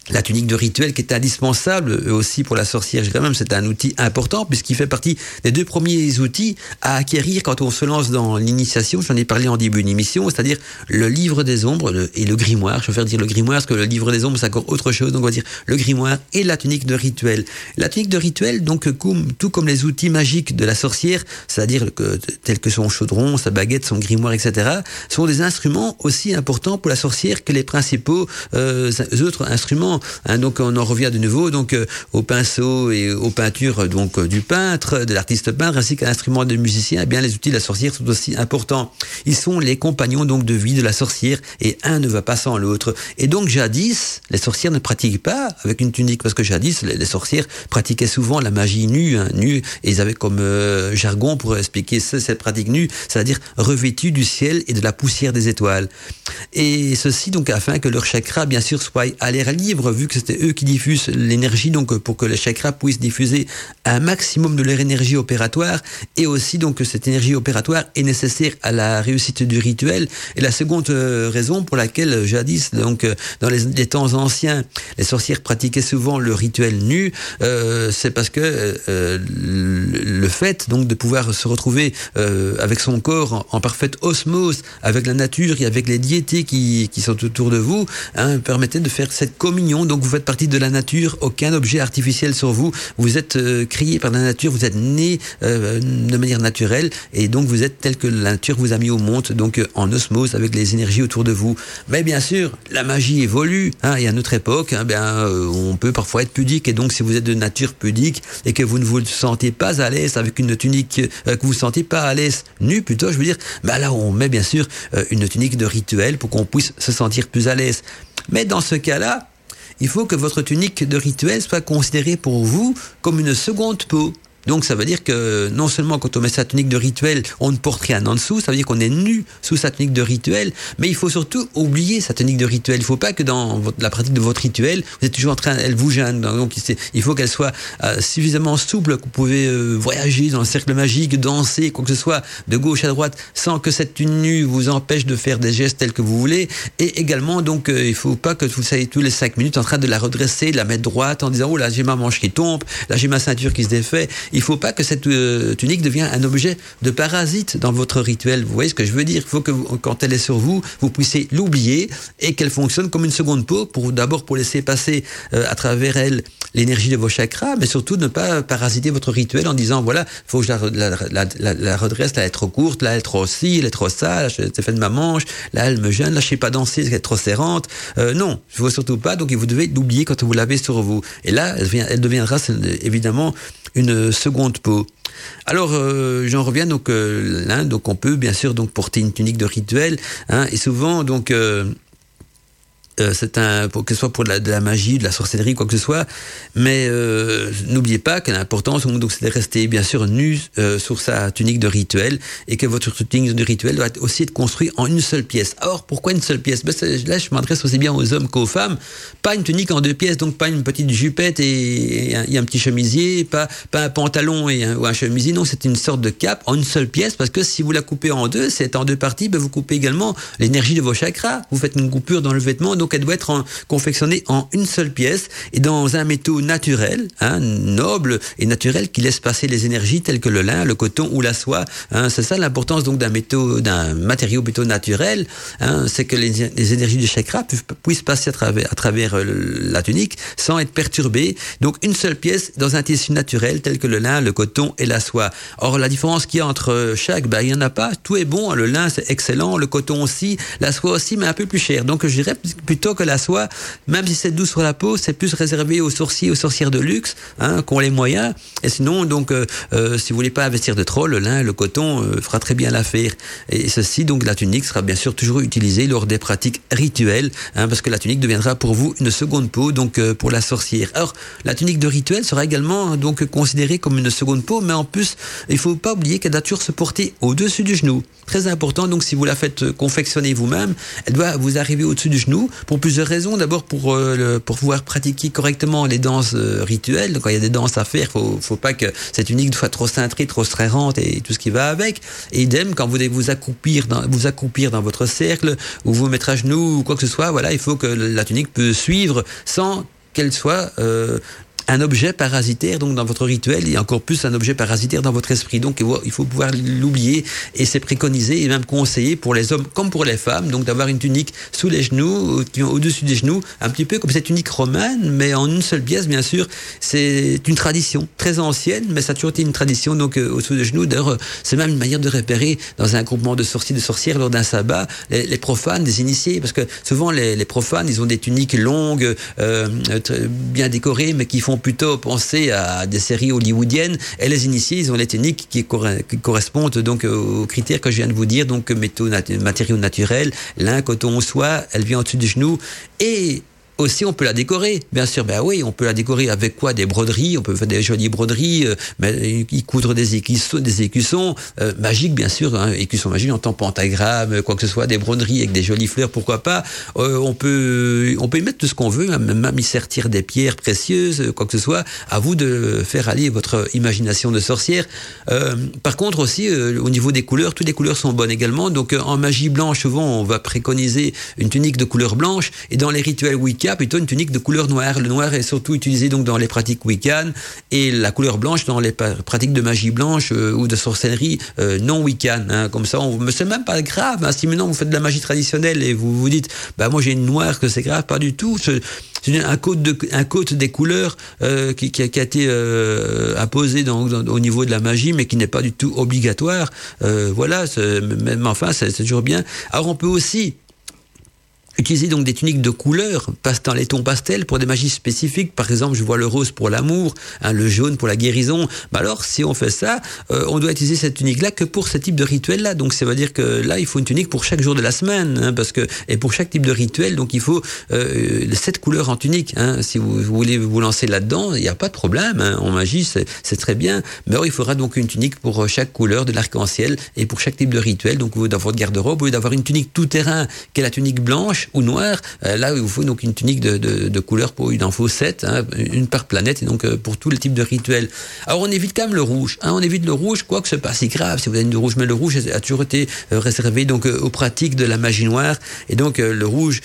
la tunique de rituel qui est indispensable aussi pour la sorcière. Quand même, c'est un outil important puisqu'il fait partie des deux premiers outils à acquérir quand on se lance dans l'initiation. J'en ai parlé en début d'émission, c'est-à-dire le livre des ombres et le grimoire. Je faire dire le grimoire parce que le livre des ombres c'est encore autre chose. Donc on va dire le grimoire et la tunique de rituel. La tunique de rituel, donc tout comme les outils magiques de la sorcière, c'est-à-dire que, tels que son chaudron, sa baguette, son grimoire, etc., sont des instruments aussi importants pour la sorcière que les principaux euh, autres instruments Hein, donc on en revient de nouveau donc euh, au pinceau et aux peintures donc euh, du peintre, de l'artiste peintre, ainsi qu'à l'instrument de musicien. Eh bien, les outils de la sorcière sont aussi importants. Ils sont les compagnons donc de vie de la sorcière et un ne va pas sans l'autre. Et donc jadis, les sorcières ne pratiquent pas avec une tunique parce que jadis les, sorcières pratiquaient souvent la magie nue, hein, nue, et ils avaient comme euh, jargon pour expliquer cette pratique nue, c'est-à-dire revêtue du ciel et de la poussière des étoiles. Et ceci donc afin que leur chakra bien sûr soit à l'air libre vu que c'était eux qui diffusent l'énergie, donc pour que les chakras puissent diffuser un maximum de leur énergie opératoire, et aussi donc que cette énergie opératoire est nécessaire à la réussite du rituel. Et la seconde euh, raison pour laquelle jadis, donc euh, dans les, temps anciens, les sorcières pratiquaient souvent le rituel nu, euh, c'est parce que le fait donc de pouvoir se retrouver avec son corps en, parfaite osmose avec la nature et avec les diétés qui, qui sont autour de vous, hein, permettait de faire cette communion donc vous faites partie de la nature, aucun objet artificiel sur vous, vous êtes euh, créé par la nature, vous êtes né euh, de manière naturelle, et donc vous êtes tel que la nature vous a mis au monde, donc euh, en osmose avec les énergies autour de vous. Mais bien sûr, la magie évolue, hein, et à notre époque, hein, bien, on peut parfois être pudique, et donc si vous êtes de nature pudique, et que vous ne vous sentez pas à l'aise avec une tunique, que vous ne sentez pas à l'aise, nu plutôt, je veux dire, ben là on met bien sûr une tunique de rituel pour qu'on puisse se sentir plus à l'aise. Mais dans ce cas-là, il faut que votre tunique de rituel soit considérée pour vous comme une seconde peau. Donc ça veut dire que non seulement quand on met sa tunique de rituel, on ne porte rien en dessous, ça veut dire qu'on est nu sous sa tunique de rituel, mais il faut surtout oublier sa tunique de rituel. Il ne faut pas que dans la pratique de votre rituel, vous êtes toujours en train, elle vous gêne. Donc il faut qu'elle soit euh, suffisamment souple que vous pouvez euh, voyager dans le cercle magique, danser, quoi que ce soit, de gauche à droite, sans que cette tenue vous empêche de faire des gestes tels que vous voulez. Et également, donc, euh, il ne faut pas que vous soyez tous les cinq minutes en train de la redresser, de la mettre droite en disant, oh là, j'ai ma manche qui tombe, là, j'ai ma ceinture qui se défait il faut pas que cette euh, tunique devienne un objet de parasite dans votre rituel. Vous voyez ce que je veux dire? Il faut que quand elle est sur vous, vous puissiez l'oublier et qu'elle fonctionne comme une seconde peau pour d'abord pour laisser passer euh, à travers elle l'énergie de vos chakras, mais surtout ne pas parasiter votre rituel en disant voilà, faut que je la, redresse, là elle est trop courte, là elle est trop ci, elle est trop ça, là j'ai fait de ma manche, là elle me gêne, là je sais pas danser, elle est trop serrante. Euh, non, je veux surtout pas, donc vous devez l'oublier quand vous l'avez sur vous. Et là, elle deviendra évidemment une seconde peau. Alors euh, j'en reviens donc euh, là, donc on peut bien sûr donc porter une tunique de rituel hein, et souvent donc euh, euh, c'est un, que ce soit pour de la, magie, de la sorcellerie, quoi que ce soit. Mais euh, n'oubliez pas que l'importance, donc, c'est de rester bien sûr nu euh, sur sa tunique de rituel et que votre tunique de rituel doit aussi être construite en une seule pièce. Alors, pourquoi une seule pièce? Ben, Là, je m'adresse aussi bien aux hommes qu'aux femmes. Pas une tunique en deux pièces, donc pas une petite jupette et, un, petit chemisier, pas, pas un pantalon et un, ou un chemisier. Non, c'est une sorte de cape en une seule pièce parce que si vous la coupez en deux, c'est en deux parties, ben, vous coupez également l'énergie de vos chakras. Vous faites une coupure dans le vêtement. Donc elle doit être confectionnée en une seule pièce et dans un métaux naturel, hein, noble et naturel qui laisse passer les énergies telles que le lin, le coton ou la soie. Hein. c'est ça l'importance donc d'un métaux, d'un matériau métaux naturel, hein, c'est que les, énergies du chakra puissent passer à travers, à travers euh, la tunique sans être perturbées. Donc une seule pièce dans un tissu naturel tel que le lin, le coton et la soie. Or la différence qu'il y a entre chaque, ben, il n'y en a pas. Tout est bon. Le lin c'est excellent, le coton aussi, la soie aussi, mais un peu plus cher. Donc je dirais plutôt que la soie, même si c'est doux sur la peau, c'est plus réservé aux sorciers, aux sorcières de luxe, hein, qui ont les moyens. Et sinon, donc, euh, euh, si vous voulez pas investir de trop, le lin, le coton euh, fera très bien l'affaire. Et ceci, donc, la tunique sera bien sûr toujours utilisée lors des pratiques rituelles, hein, parce que la tunique deviendra pour vous une seconde peau, donc pour la sorcière. Alors, la tunique de rituel sera également donc considérée comme une seconde peau, mais en plus, il faut pas oublier qu'elle doit toujours se porter au-dessus du genou. Très important, donc si vous la faites confectionner vous-même, elle doit vous arriver au-dessus du genou pour plusieurs raisons. D'abord pour pour pouvoir pratiquer correctement les danses rituelles. Quand il y a des danses à faire, faut faut pas que cette tunique soit trop cintrée, trop strérante et tout ce qui va avec. Et idem, quand vous devez vous accroupir dans, vous accroupir dans votre cercle, ou vous mettre à genoux, ou quoi que ce soit, voilà, il faut que la tunique peut suivre sans qu'elle soit euh, un objet parasitaire donc dans votre rituel et encore plus un objet parasitaire dans votre esprit. Donc il faut pouvoir l'oublier et c'est préconisé et même conseillé pour les hommes comme pour les femmes donc d'avoir une tunique sous les genoux, au-dessus des genoux, un petit peu comme cette tunique romane mais en une seule pièce bien sûr. C'est une tradition très ancienne mais ça a toujours été une tradition donc euh, au-dessous des genoux. D'ailleurs c'est même une manière de repérer dans un groupement de sorciers de sorcières lors d'un sabbat les, profanes, des initiés parce que souvent les, profanes ils ont des tuniques longues, euh, bien décorées mais qui font plutôt penser à des séries hollywoodiennes. Et les initiés, ils ont les techniques qui, correspondent donc aux critères que je viens de vous dire, donc matériaux naturels, lin, coton, soie, elle vient au-dessus du genou. Et aussi, on peut la décorer, bien sûr. Ben oui, on peut la décorer avec quoi? Des broderies. On peut faire des jolies broderies, euh, y coudre des écussons, des écussons euh, magiques, bien sûr. Hein, écussons magiques, en tant pentagramme, quoi que ce soit, des broderies avec des jolies fleurs, pourquoi pas. Euh, on peut, on peut y mettre tout ce qu'on veut, hein, même y sertir des pierres précieuses, quoi que ce soit. À vous de faire aller votre imagination de sorcière. par contre aussi, au niveau des couleurs, toutes les couleurs sont bonnes également. Donc en magie blanche, souvent, on va préconiser une tunique de couleur blanche, et dans les rituels week plutôt une tunique de couleur noire. Le noir est surtout utilisé donc dans les pratiques wiccan et la couleur blanche dans les pratiques de magie blanche euh, ou de sorcellerie euh, non wiccan. Hein. Comme ça, on, mais c'est même pas grave. Hein. Si maintenant vous faites de la magie traditionnelle et vous vous dites, bah moi j'ai une noire que c'est grave, pas du tout. C'est un code, des couleurs euh, qui, a, été imposé au niveau de la magie, mais qui n'est pas du tout obligatoire. voilà, même enfin, c'est toujours bien. Alors on peut aussi Utiliser donc des tuniques de couleur, dans les tons pastels pour des magies spécifiques. Par exemple, je vois le rose pour l'amour, hein, le jaune pour la guérison. Bah alors, si on fait ça, euh, on doit utiliser cette tunique-là que pour ce type de rituel-là. Donc, ça veut dire que là, il faut une tunique pour chaque jour de la semaine, hein, parce que et pour chaque type de rituel, donc il faut euh, sept couleurs en tunique. Hein. Si vous, voulez vous lancer là-dedans, il n'y a pas de problème. Hein. En magie, c'est très bien. Mais alors, il faudra donc une tunique pour euh, chaque couleur de l'arc-en-ciel et pour chaque type de rituel. Donc, dans votre garde-robe, au lieu d'avoir une tunique tout terrain, qui est la tunique blanche ou noir. Euh, là, il vous faut donc une tunique de, de, couleur pour il en faut sept, hein, une par planète, et donc euh, pour tout le type de rituel. Alors on évite quand même le rouge. Hein, on évite le rouge, quoi que ce pas si grave si vous avez du rouge, mais le rouge a toujours été euh, réservé donc aux pratiques de la magie noire, et donc le rouge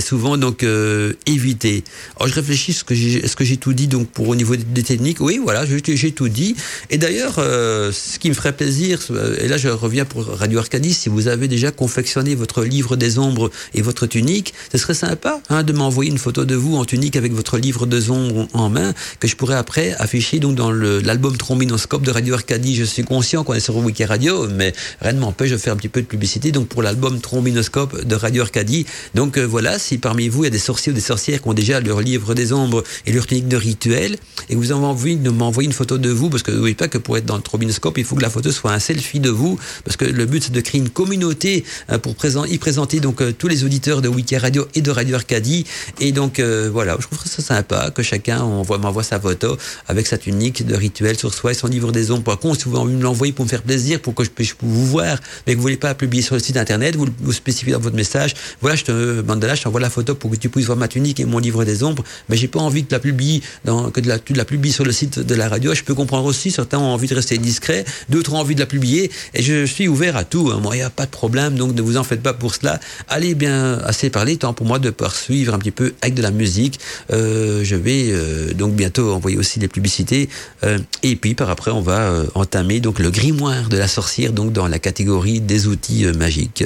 souvent donc euh, éviter. Alors je réfléchis ce que j'ai, est-ce que j'ai tout dit donc pour au niveau des techniques Oui, voilà, j'ai, tout dit. Et d'ailleurs, euh, ce qui me ferait plaisir, euh, et là je reviens pour Radio Arcadie, si vous avez déjà confectionné votre livre des ombres et votre tunique, ce serait sympa hein, de m'envoyer une photo de vous en tunique avec votre livre des ombres en main que je pourrais après afficher donc dans l'album Trombinoscope de Radio Arcadie. Je suis conscient qu'on est sur Wiki Radio, mais rien ne m'empêche de faire un petit peu de publicité donc pour l'album Trombinoscope de Radio Arcadie. Donc voilà, si parmi vous il y a des sorciers ou des sorcières qui ont déjà leur livre des ombres et leur technique de rituel, et que vous avez envie de m'envoyer une photo de vous, parce que n'oubliez pas que pour être dans le trobinoscope, il faut que la photo soit un selfie de vous, parce que le but c'est de créer une communauté euh, pour y présenter donc euh, tous les auditeurs de Wiki Radio et de Radio Arcadie. Et donc euh, voilà, je trouve ça sympa que chacun m'envoie sa photo avec sa tunique de rituel sur soi et son livre des ombres. Par contre, si vous voulez me l'envoyer pour me faire plaisir, pour que je puisse vous voir, mais que vous voulez pas publier sur le site internet, vous, vous spécifiez dans votre message, voilà, je te demande là, je t'envoie la photo pour que tu puisses voir ma tunique et mon livre des ombres, mais j'ai pas envie que la publie que de la, tu la publies sur le site de la radio. Je peux comprendre aussi, certains ont envie de rester discrets, d'autres ont envie de la publier, et je suis ouvert à tout. Hein. Moi, il n'y a pas de problème, donc ne vous en faites pas pour cela. Allez bien assez parler, temps pour moi de poursuivre un petit peu avec de la musique. Euh, je vais euh, donc bientôt envoyer aussi des publicités, euh, et puis par après, on va entamer donc le grimoire de la sorcière, donc dans la catégorie des outils magiques.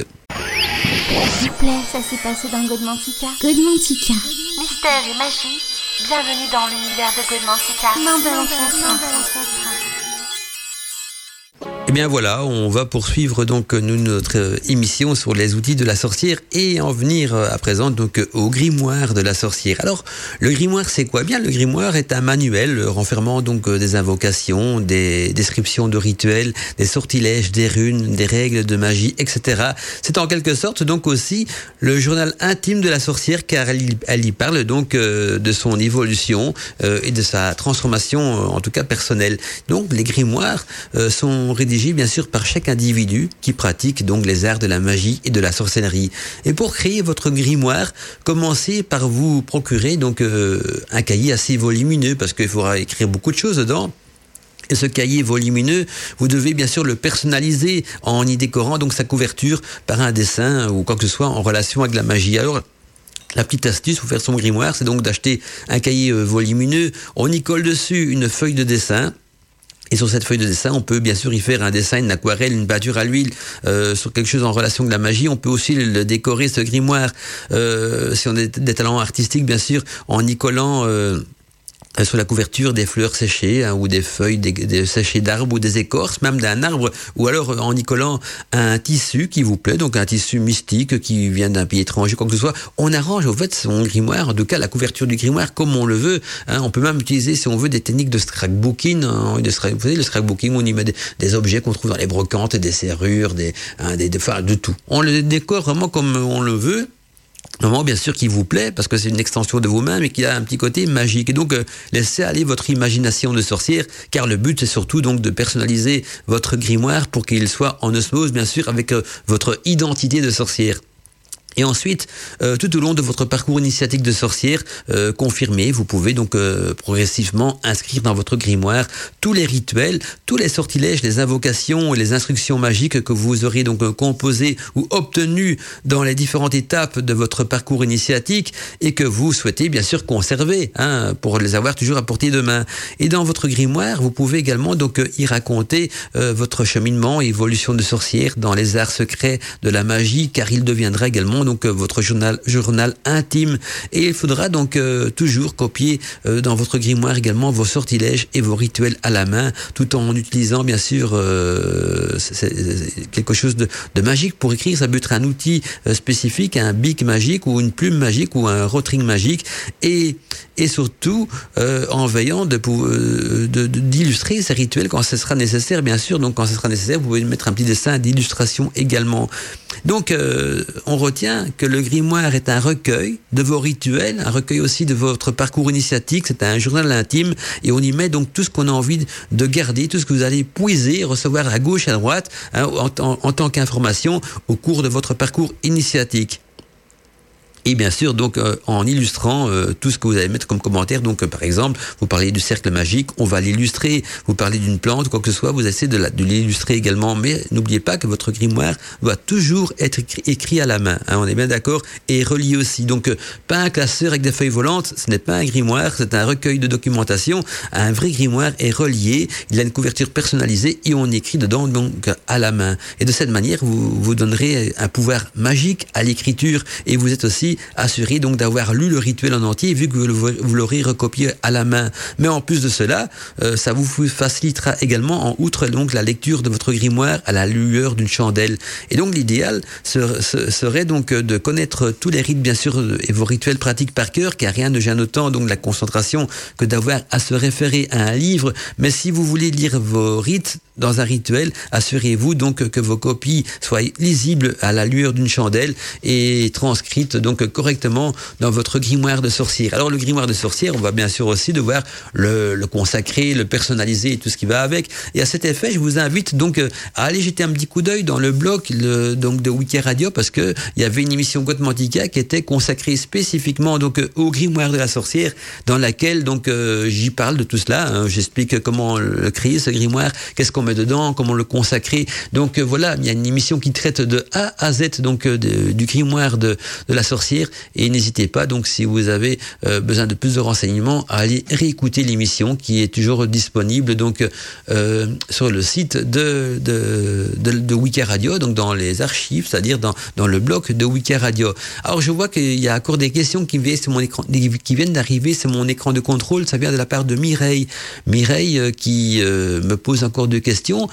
S'il vous plaît, ça s'est passé dans Godmantica. Godmantica. Mystère et magie, bienvenue dans l'univers de Godmantica. Main l'ancêtre. Eh bien voilà, on va poursuivre donc notre émission sur les outils de la sorcière et en venir à présent donc au grimoire de la sorcière. Alors le grimoire c'est quoi? Eh Bien le grimoire est un manuel renfermant donc des invocations, des descriptions de rituels, des sortilèges, des runes, des règles de magie, etc. C'est en quelque sorte donc aussi le journal intime de la sorcière car elle y, parle donc euh, de son évolution euh, et de sa transformation en tout cas personnelle. Donc les grimoires euh, rédigés bien sûr par chaque individu qui pratique donc les arts de la magie et de la sorcellerie. Et pour créer votre grimoire, commencez par vous procurer donc euh, un cahier assez volumineux parce qu'il faudra écrire beaucoup de choses dedans. Et ce cahier volumineux, vous devez bien sûr le personnaliser en y décorant donc sa couverture par un dessin ou quoi que ce soit en relation avec la magie. Alors, la petite astuce pour faire son grimoire, c'est donc d'acheter un cahier euh, volumineux. On y colle dessus une feuille de dessin et sur cette feuille de dessin, on peut bien sûr y faire un dessin, une aquarelle, une peinture à l'huile euh, sur quelque chose en relation avec la magie. On peut aussi le décorer, ce grimoire, euh, si on a des talents artistiques, bien sûr, en y collant... Euh, sur la couverture des fleurs séchées hein, ou des feuilles des, séchées d'arbres ou des écorces même d'un arbre. Ou alors euh, en y collant un tissu qui vous plaît donc un tissu mystique qui vient d'un pays étranger quoi que ce soit on arrange au fait son grimoire en tout cas la couverture du grimoire comme on le veut hein. on peut même utiliser si on veut des techniques de scrapbooking hein, de vous savez le scrapbooking on y met des, objets qu'on trouve dans les brocantes des serrures des, hein, des, des de tout. On le décore vraiment comme on le veut moment bien sûr qui vous plaît parce que c'est une extension de vous-même et qui a un petit côté magique et donc euh, laissez aller votre imagination de sorcière car le but c'est surtout donc de personnaliser votre grimoire pour qu'il soit en osmose bien sûr avec euh, votre identité de sorcière. Et ensuite, euh, tout au long de votre parcours initiatique de sorcière euh, confirmé, vous pouvez donc euh, progressivement inscrire dans votre grimoire tous les rituels, tous les sortilèges, les invocations et les instructions magiques que vous aurez donc composés ou obtenus dans les différentes étapes de votre parcours initiatique et que vous souhaitez bien sûr conserver hein, pour les avoir toujours à portée de main. Et dans votre grimoire, vous pouvez également donc y raconter votre cheminement évolution de sorcière dans les arts secrets de la magie, car il deviendra également donc euh, votre journal, journal intime. Et il faudra donc euh, toujours copier euh, dans votre grimoire également vos sortilèges et vos rituels à la main, tout en utilisant bien sûr quelque chose de, de, magique pour écrire. Ça peut être un outil spécifique, un bic magique ou une plume magique ou un rotring magique. Et, et surtout en veillant de, d'illustrer de, ces rituels quand ce sera nécessaire, bien sûr. Donc quand ce sera nécessaire, vous pouvez mettre un petit dessin d'illustration également. Donc on retient que le grimoire est un recueil de vos rituels, un recueil aussi de votre parcours initiatique, c'est un journal intime, et on y met donc tout ce qu'on a envie de garder, tout ce que vous allez puiser, recevoir à gauche, à droite, hein, en tant qu'information au cours de votre parcours initiatique. Et bien sûr, donc euh, en illustrant euh, tout ce que vous allez mettre comme commentaire. Donc, euh, par exemple, vous parlez du cercle magique, on va l'illustrer. Vous parlez d'une plante, quoi que ce soit, vous essayez de, l'illustrer également. Mais n'oubliez pas que votre grimoire doit toujours être écrit, à la main. Hein, on est bien d'accord? Et relié aussi. Donc, pas un classeur avec des feuilles volantes. Ce n'est pas un grimoire, c'est un recueil de documentation. Un vrai grimoire est relié. Il a une couverture personnalisée et on écrit dedans donc à la main. Et de cette manière, vous vous donnerez un pouvoir magique à l'écriture et vous êtes aussi assuré donc d'avoir lu le rituel en entier vu que vous l'aurez recopié à la main. Mais en plus de cela, euh, ça vous facilitera également en outre donc la lecture de votre grimoire à la lueur d'une chandelle. Et donc l'idéal serait donc de connaître tous les rites bien sûr et vos rituels pratiques par cœur car rien ne gêne autant donc la concentration que d'avoir à se référer à un livre. Mais si vous voulez lire vos rites dans un rituel, assurez-vous donc que vos copies soient lisibles à la lueur d'une chandelle et transcrites donc correctement dans votre grimoire de sorcière. Alors le grimoire de sorcière, on va bien sûr aussi devoir le, consacrer, le personnaliser et tout ce qui va avec. Et à cet effet, je vous invite donc euh, à aller jeter un petit coup d'œil dans le blog donc de Wiki Radio parce que il y avait une émission Godmantica qui était consacrée spécifiquement donc euh, au grimoire de la sorcière dans laquelle donc euh, j'y parle de tout cela. Hein. J'explique comment le créer ce grimoire, qu'est-ce qu'on met dedans, comment le consacrer. Donc voilà, il y a une émission qui traite de A à Z donc du grimoire de la sorcière Et n'hésitez pas, donc, si vous avez euh, besoin de plus de renseignements, à aller réécouter l'émission qui est toujours disponible donc euh, sur le site de de, de, Wiki Radio, donc dans les archives, c'est-à-dire dans, dans le bloc de Wiki Radio. Alors je vois qu'il y a encore des questions qui viennent sur mon écran, qui viennent d'arriver sur mon écran de contrôle. Ça vient de la part de Mireille, Mireille euh, qui me pose encore deux questions.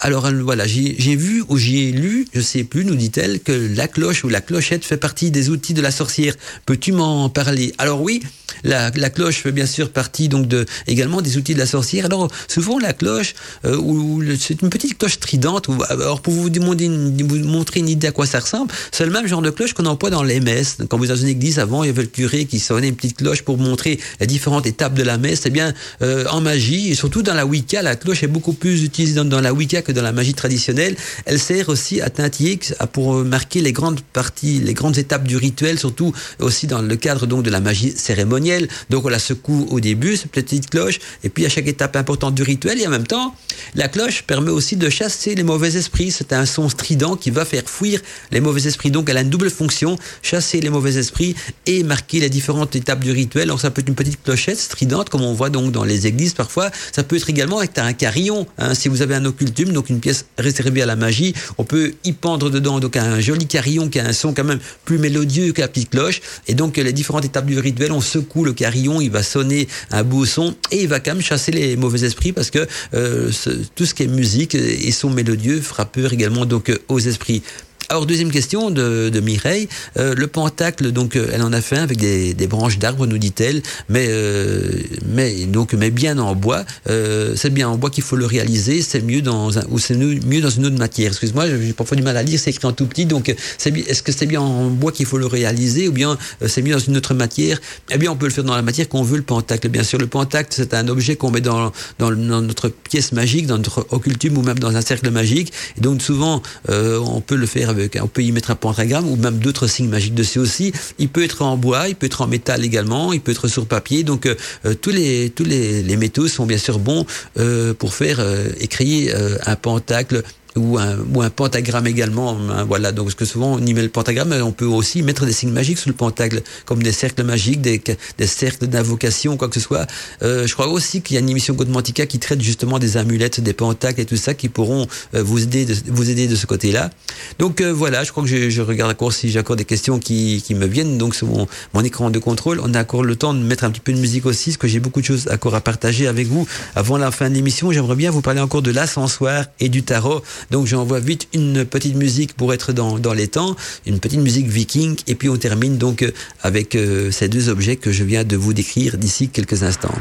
alors voilà, j'ai vu ou j'ai lu, je sais plus, nous dit-elle, que la cloche ou la clochette fait partie des outils de la sorcière. Peux-tu m'en parler? Alors oui, la, la, cloche fait bien sûr partie donc de également des outils de la sorcière. Alors souvent la cloche euh, ou c'est une petite cloche tridente. Alors pour vous, demander vous montrer une idée à quoi ça ressemble, c'est le même genre de cloche qu'on emploie dans les messes. Quand vous êtes dans une église avant, il y avait le curé qui sonnait une petite cloche pour montrer les différentes étapes de la messe. Eh bien euh, en magie et surtout dans la Wicca, la cloche est beaucoup plus utilisée dans, dans, la Wicca que dans la magie traditionnelle. Elle sert aussi à tintiller pour marquer les grandes parties, les grandes étapes du rituel, surtout aussi dans le cadre donc de la magie cérémonielle. Donc on la secoue au début, cette petite cloche, et puis à chaque étape importante du rituel, et en même temps, la cloche permet aussi de chasser les mauvais esprits. C'est un son strident qui va faire fuir les mauvais esprits. Donc elle a une double fonction, chasser les mauvais esprits et marquer les différentes étapes du rituel. Donc ça peut être une petite clochette stridente, comme on voit donc dans les églises parfois. Ça peut être également avec un carillon. Hein. Si vous avez un occultum, donc une pièce réservée à la magie, on peut y pendre dedans donc un joli carillon qui a un son quand même plus mélodieux que la petite cloche. Et donc les différentes étapes du rituel, on secoue le carillon, il va sonner un beau son et il va quand même chasser les mauvais esprits parce que euh, tout ce qui est musique et son mélodieux fera peur également donc aux esprits. Alors deuxième question de, de Mireille, euh, le pentacle donc euh, elle en a fait un avec des, des branches d'arbres nous dit-elle, mais euh, mais donc mais bien en bois, euh, c'est bien en bois qu'il faut le réaliser, c'est mieux dans un ou c'est mieux dans une autre matière. Excuse-moi, j'ai parfois du mal à lire, c'est écrit en tout petit, donc c'est est-ce que c'est bien en bois qu'il faut le réaliser ou bien c'est mieux dans une autre matière? Eh bien on peut le faire dans la matière qu'on veut le pentacle. Bien sûr le pentacle c'est un objet qu'on met dans, dans, dans notre pièce magique, dans notre occultum ou même dans un cercle magique, et donc souvent on peut le faire on peut y mettre un pentagramme ou même d'autres signes magiques dessus aussi. Il peut être en bois, il peut être en métal également, il peut être sur papier. Donc euh, euh, tous les tous les, métaux sont bien sûr bons euh, pour faire créer un pentacle ou un, ou un pentagramme également. Hein, voilà, donc parce que souvent on y met le pentagramme, on peut aussi mettre des signes magiques sous le pentacle, comme des cercles magiques, des, des cercles d'invocation, quoi que ce soit. Euh, je crois aussi qu'il y a une émission Godmantica qui traite justement des amulettes, des pentacles et tout ça, qui pourront euh, vous aider, de, vous aider de ce côté-là. Donc euh, voilà, je crois que je, je regarde encore si j'ai encore des questions qui, qui me viennent. Donc sur mon, mon écran de contrôle, on a encore le temps de mettre un petit peu de musique aussi, parce que j'ai beaucoup de choses encore à partager avec vous avant la fin de l'émission. J'aimerais bien vous parler encore de l'ascensoir et du tarot. Donc j'envoie vite une petite musique pour être dans, dans les temps, une petite musique viking, et puis on termine donc euh, avec euh, ces deux objets que je viens de vous décrire d'ici quelques instants.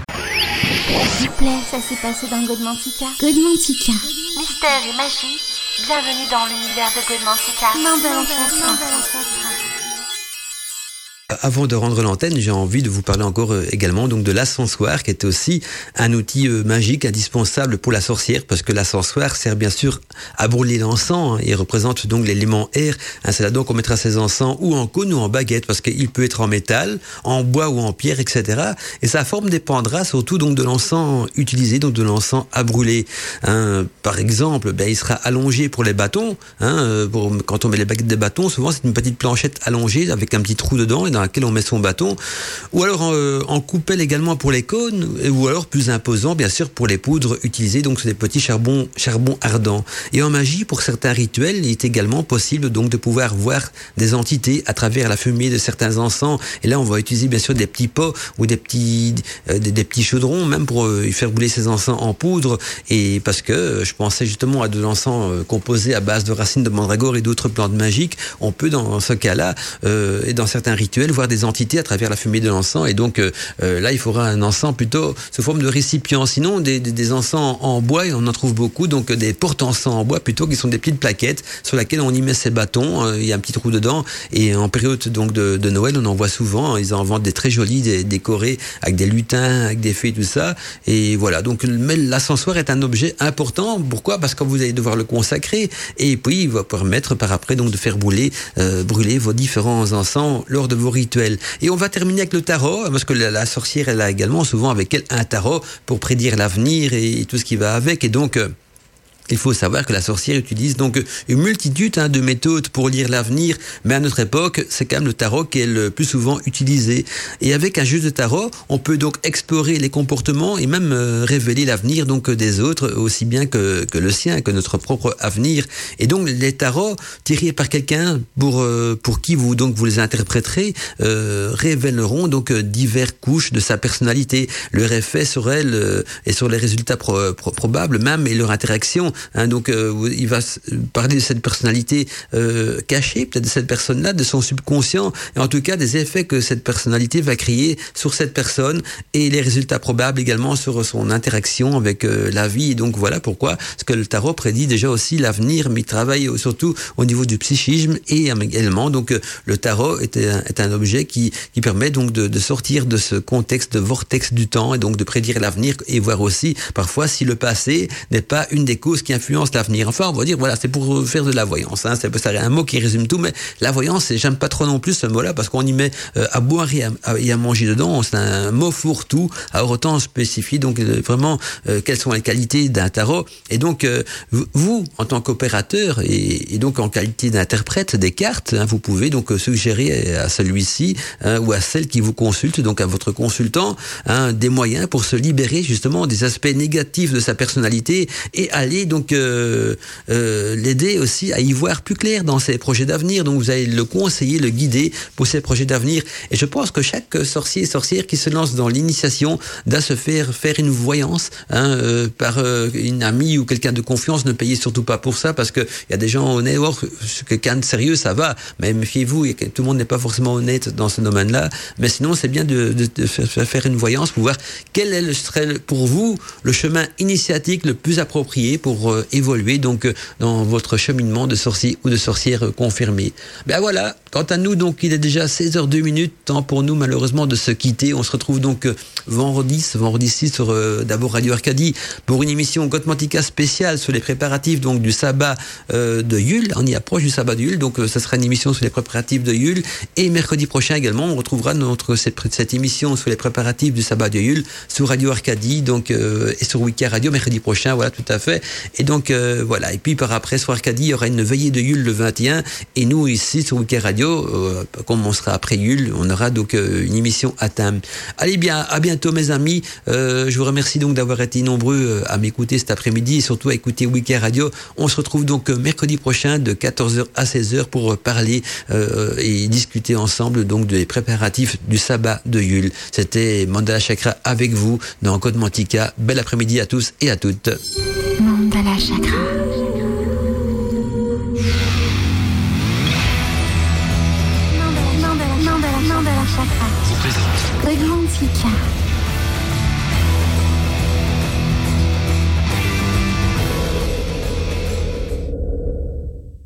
S'il vous plaît, ça s'est passé dans Godmantica. Godmantica. Mystère et magie, bienvenue dans l'univers de Godmantica. Avant de rendre l'antenne, j'ai envie de vous parler encore euh, également donc de l'ascensoir qui est aussi un outil euh, magique indispensable pour la sorcière parce que l'ascensoir sert bien sûr à brûler l'encens hein, et représente donc l'élément air. Hein, c'est là donc on mettra ses encens ou en cône ou en baguette parce qu'il peut être en métal, en bois ou en pierre, etc. Et sa forme dépendra surtout donc de l'encens utilisé, donc de l'encens à brûler. Hein, par exemple, ben, il sera allongé pour les bâtons. Hein, euh, pour, quand on met les baguettes des bâtons, souvent c'est une petite planchette allongée avec un petit trou dedans dans laquelle on met son bâton, ou alors en, euh, en coupelle également pour les cônes, ou alors plus imposant bien sûr pour les poudres utilisées donc sur des petits charbons, charbons ardents. Et en magie, pour certains rituels, il est également possible donc de pouvoir voir des entités à travers la fumée de certains encens. Et là, on va utiliser bien sûr des petits pots ou des petits euh, des, petits chaudrons même pour euh, faire brûler ces encens en poudre. Et parce que je pensais justement à de l'encens composé à base de racines de mandragore et d'autres plantes magiques, on peut dans ce cas-là et dans certains rituels voir des entités à travers la fumée de l'encens. Et donc euh, là, il faudra un encens plutôt sous forme de récipient. Sinon, des, des, encens en bois, et on en trouve beaucoup, donc des porte-encens en bois plutôt, qui sont des petites plaquettes sur lesquelles on y met ses bâtons. Euh, il y a un petit trou dedans. Et en période donc de, Noël, on en voit souvent. Ils en vendent des très jolis, des, décorés avec des lutins, avec des fées, tout ça. Et voilà. Donc, l'ascensoir est un objet important. Pourquoi? Parce que vous allez devoir le consacrer. Et puis, il va permettre par après donc de faire brûler, euh, brûler vos différents encens lors de vos rituels. Et on va terminer avec le tarot, parce que la, sorcière, elle a également souvent avec elle un tarot pour prédire l'avenir et, et, tout ce qui va avec. Et donc, euh, Il faut savoir que la sorcière utilise donc une multitude hein, de méthodes pour lire l'avenir, mais à notre époque, c'est quand même le tarot qui est le plus souvent utilisé. Et avec un jeu de tarot, on peut donc explorer les comportements et même euh, révéler l'avenir donc des autres aussi bien que, que le sien, que notre propre avenir. Et donc les tarots tirés par quelqu'un pour euh, pour qui vous donc vous les interpréterez euh, révéleront donc divers couches de sa personnalité, leur effet sur elle et sur les résultats probables même et leur interaction Hein, donc euh, il va parler de cette personnalité euh, cachée, peut-être de cette personne-là, de son subconscient, et en tout cas des effets que cette personnalité va créer sur cette personne et les résultats probables également sur son interaction avec euh, la vie. Et donc voilà pourquoi, parce que le tarot prédit déjà aussi l'avenir, mais il travaille surtout au niveau du psychisme et également donc le tarot est un, est un objet qui, qui permet donc de, de sortir de ce contexte de vortex du temps et donc de prédire l'avenir et voir aussi parfois si le passé n'est pas une des causes qui influence l'avenir. Enfin, on va dire, voilà, c'est pour faire de la voyance. Hein. C'est un mot qui résume tout, mais la voyance, j'aime pas trop non plus ce mot-là parce qu'on y met euh, à boire et à, manger dedans. C'est un mot fourre-tout, à autant spécifier donc euh, vraiment euh, quelles sont les qualités d'un tarot? Et donc, vous, en tant qu'opérateur et, donc en qualité d'interprète des cartes, hein, vous pouvez donc suggérer à celui-ci hein, ou à celle qui vous consulte, donc à votre consultant, des moyens pour se libérer justement des aspects négatifs de sa personnalité et aller donc euh, euh, l'aider aussi à y voir plus clair dans ses projets d'avenir. Donc vous allez le conseiller, le guider pour ses projets d'avenir. Et je pense que chaque sorcier et sorcière qui se lance dans l'initiation doit se faire faire une voyance hein, euh, par une amie ou quelqu'un de confiance. Ne payez surtout pas pour ça parce que il y a des gens honnêtes. Or, quelqu'un de sérieux, ça va. Mais méfiez-vous, tout le monde n'est pas forcément honnête dans ce domaine-là. Mais sinon, c'est bien de, de, faire une voyance pour voir quel est le, serait pour vous le chemin initiatique le plus approprié pour évoluer donc euh, dans votre cheminement de sorcier ou de sorcière confirmée. Ben voilà, quant à nous, donc il est déjà 16h02 minutes, temps pour nous malheureusement de se quitter. On se retrouve donc euh, vendredi, vendredi 6 sur euh, d'abord Radio Arcadie pour une émission Gotmantica spéciale sur les préparatifs donc du sabbat de Yule. On y approche du sabbat de Yule, donc ça sera une émission sur les préparatifs de Yule. Et mercredi prochain également, on retrouvera notre cette, cette émission sur les préparatifs du sabbat de Yule sur Radio Arcadie, donc et sur Wiki Radio mercredi prochain. Voilà, tout à fait. Et donc euh, voilà. Et puis par après, soir il y aura une veillée de Yule le 21. Et nous ici sur Weekend Radio, euh, comme on sera après Yule, on aura donc euh, une émission à thème. Allez bien, à bientôt mes amis. je vous remercie donc d'avoir été nombreux à m'écouter cet après-midi et surtout à écouter Weekend Radio. On se retrouve donc mercredi prochain de 14h à 16h pour parler et discuter ensemble donc des préparatifs du sabbat de Yule. C'était Mandala Chakra avec vous dans Code Mantica. Bel après-midi à tous et à toutes. Mandala, Mandala Chakra. Chakra.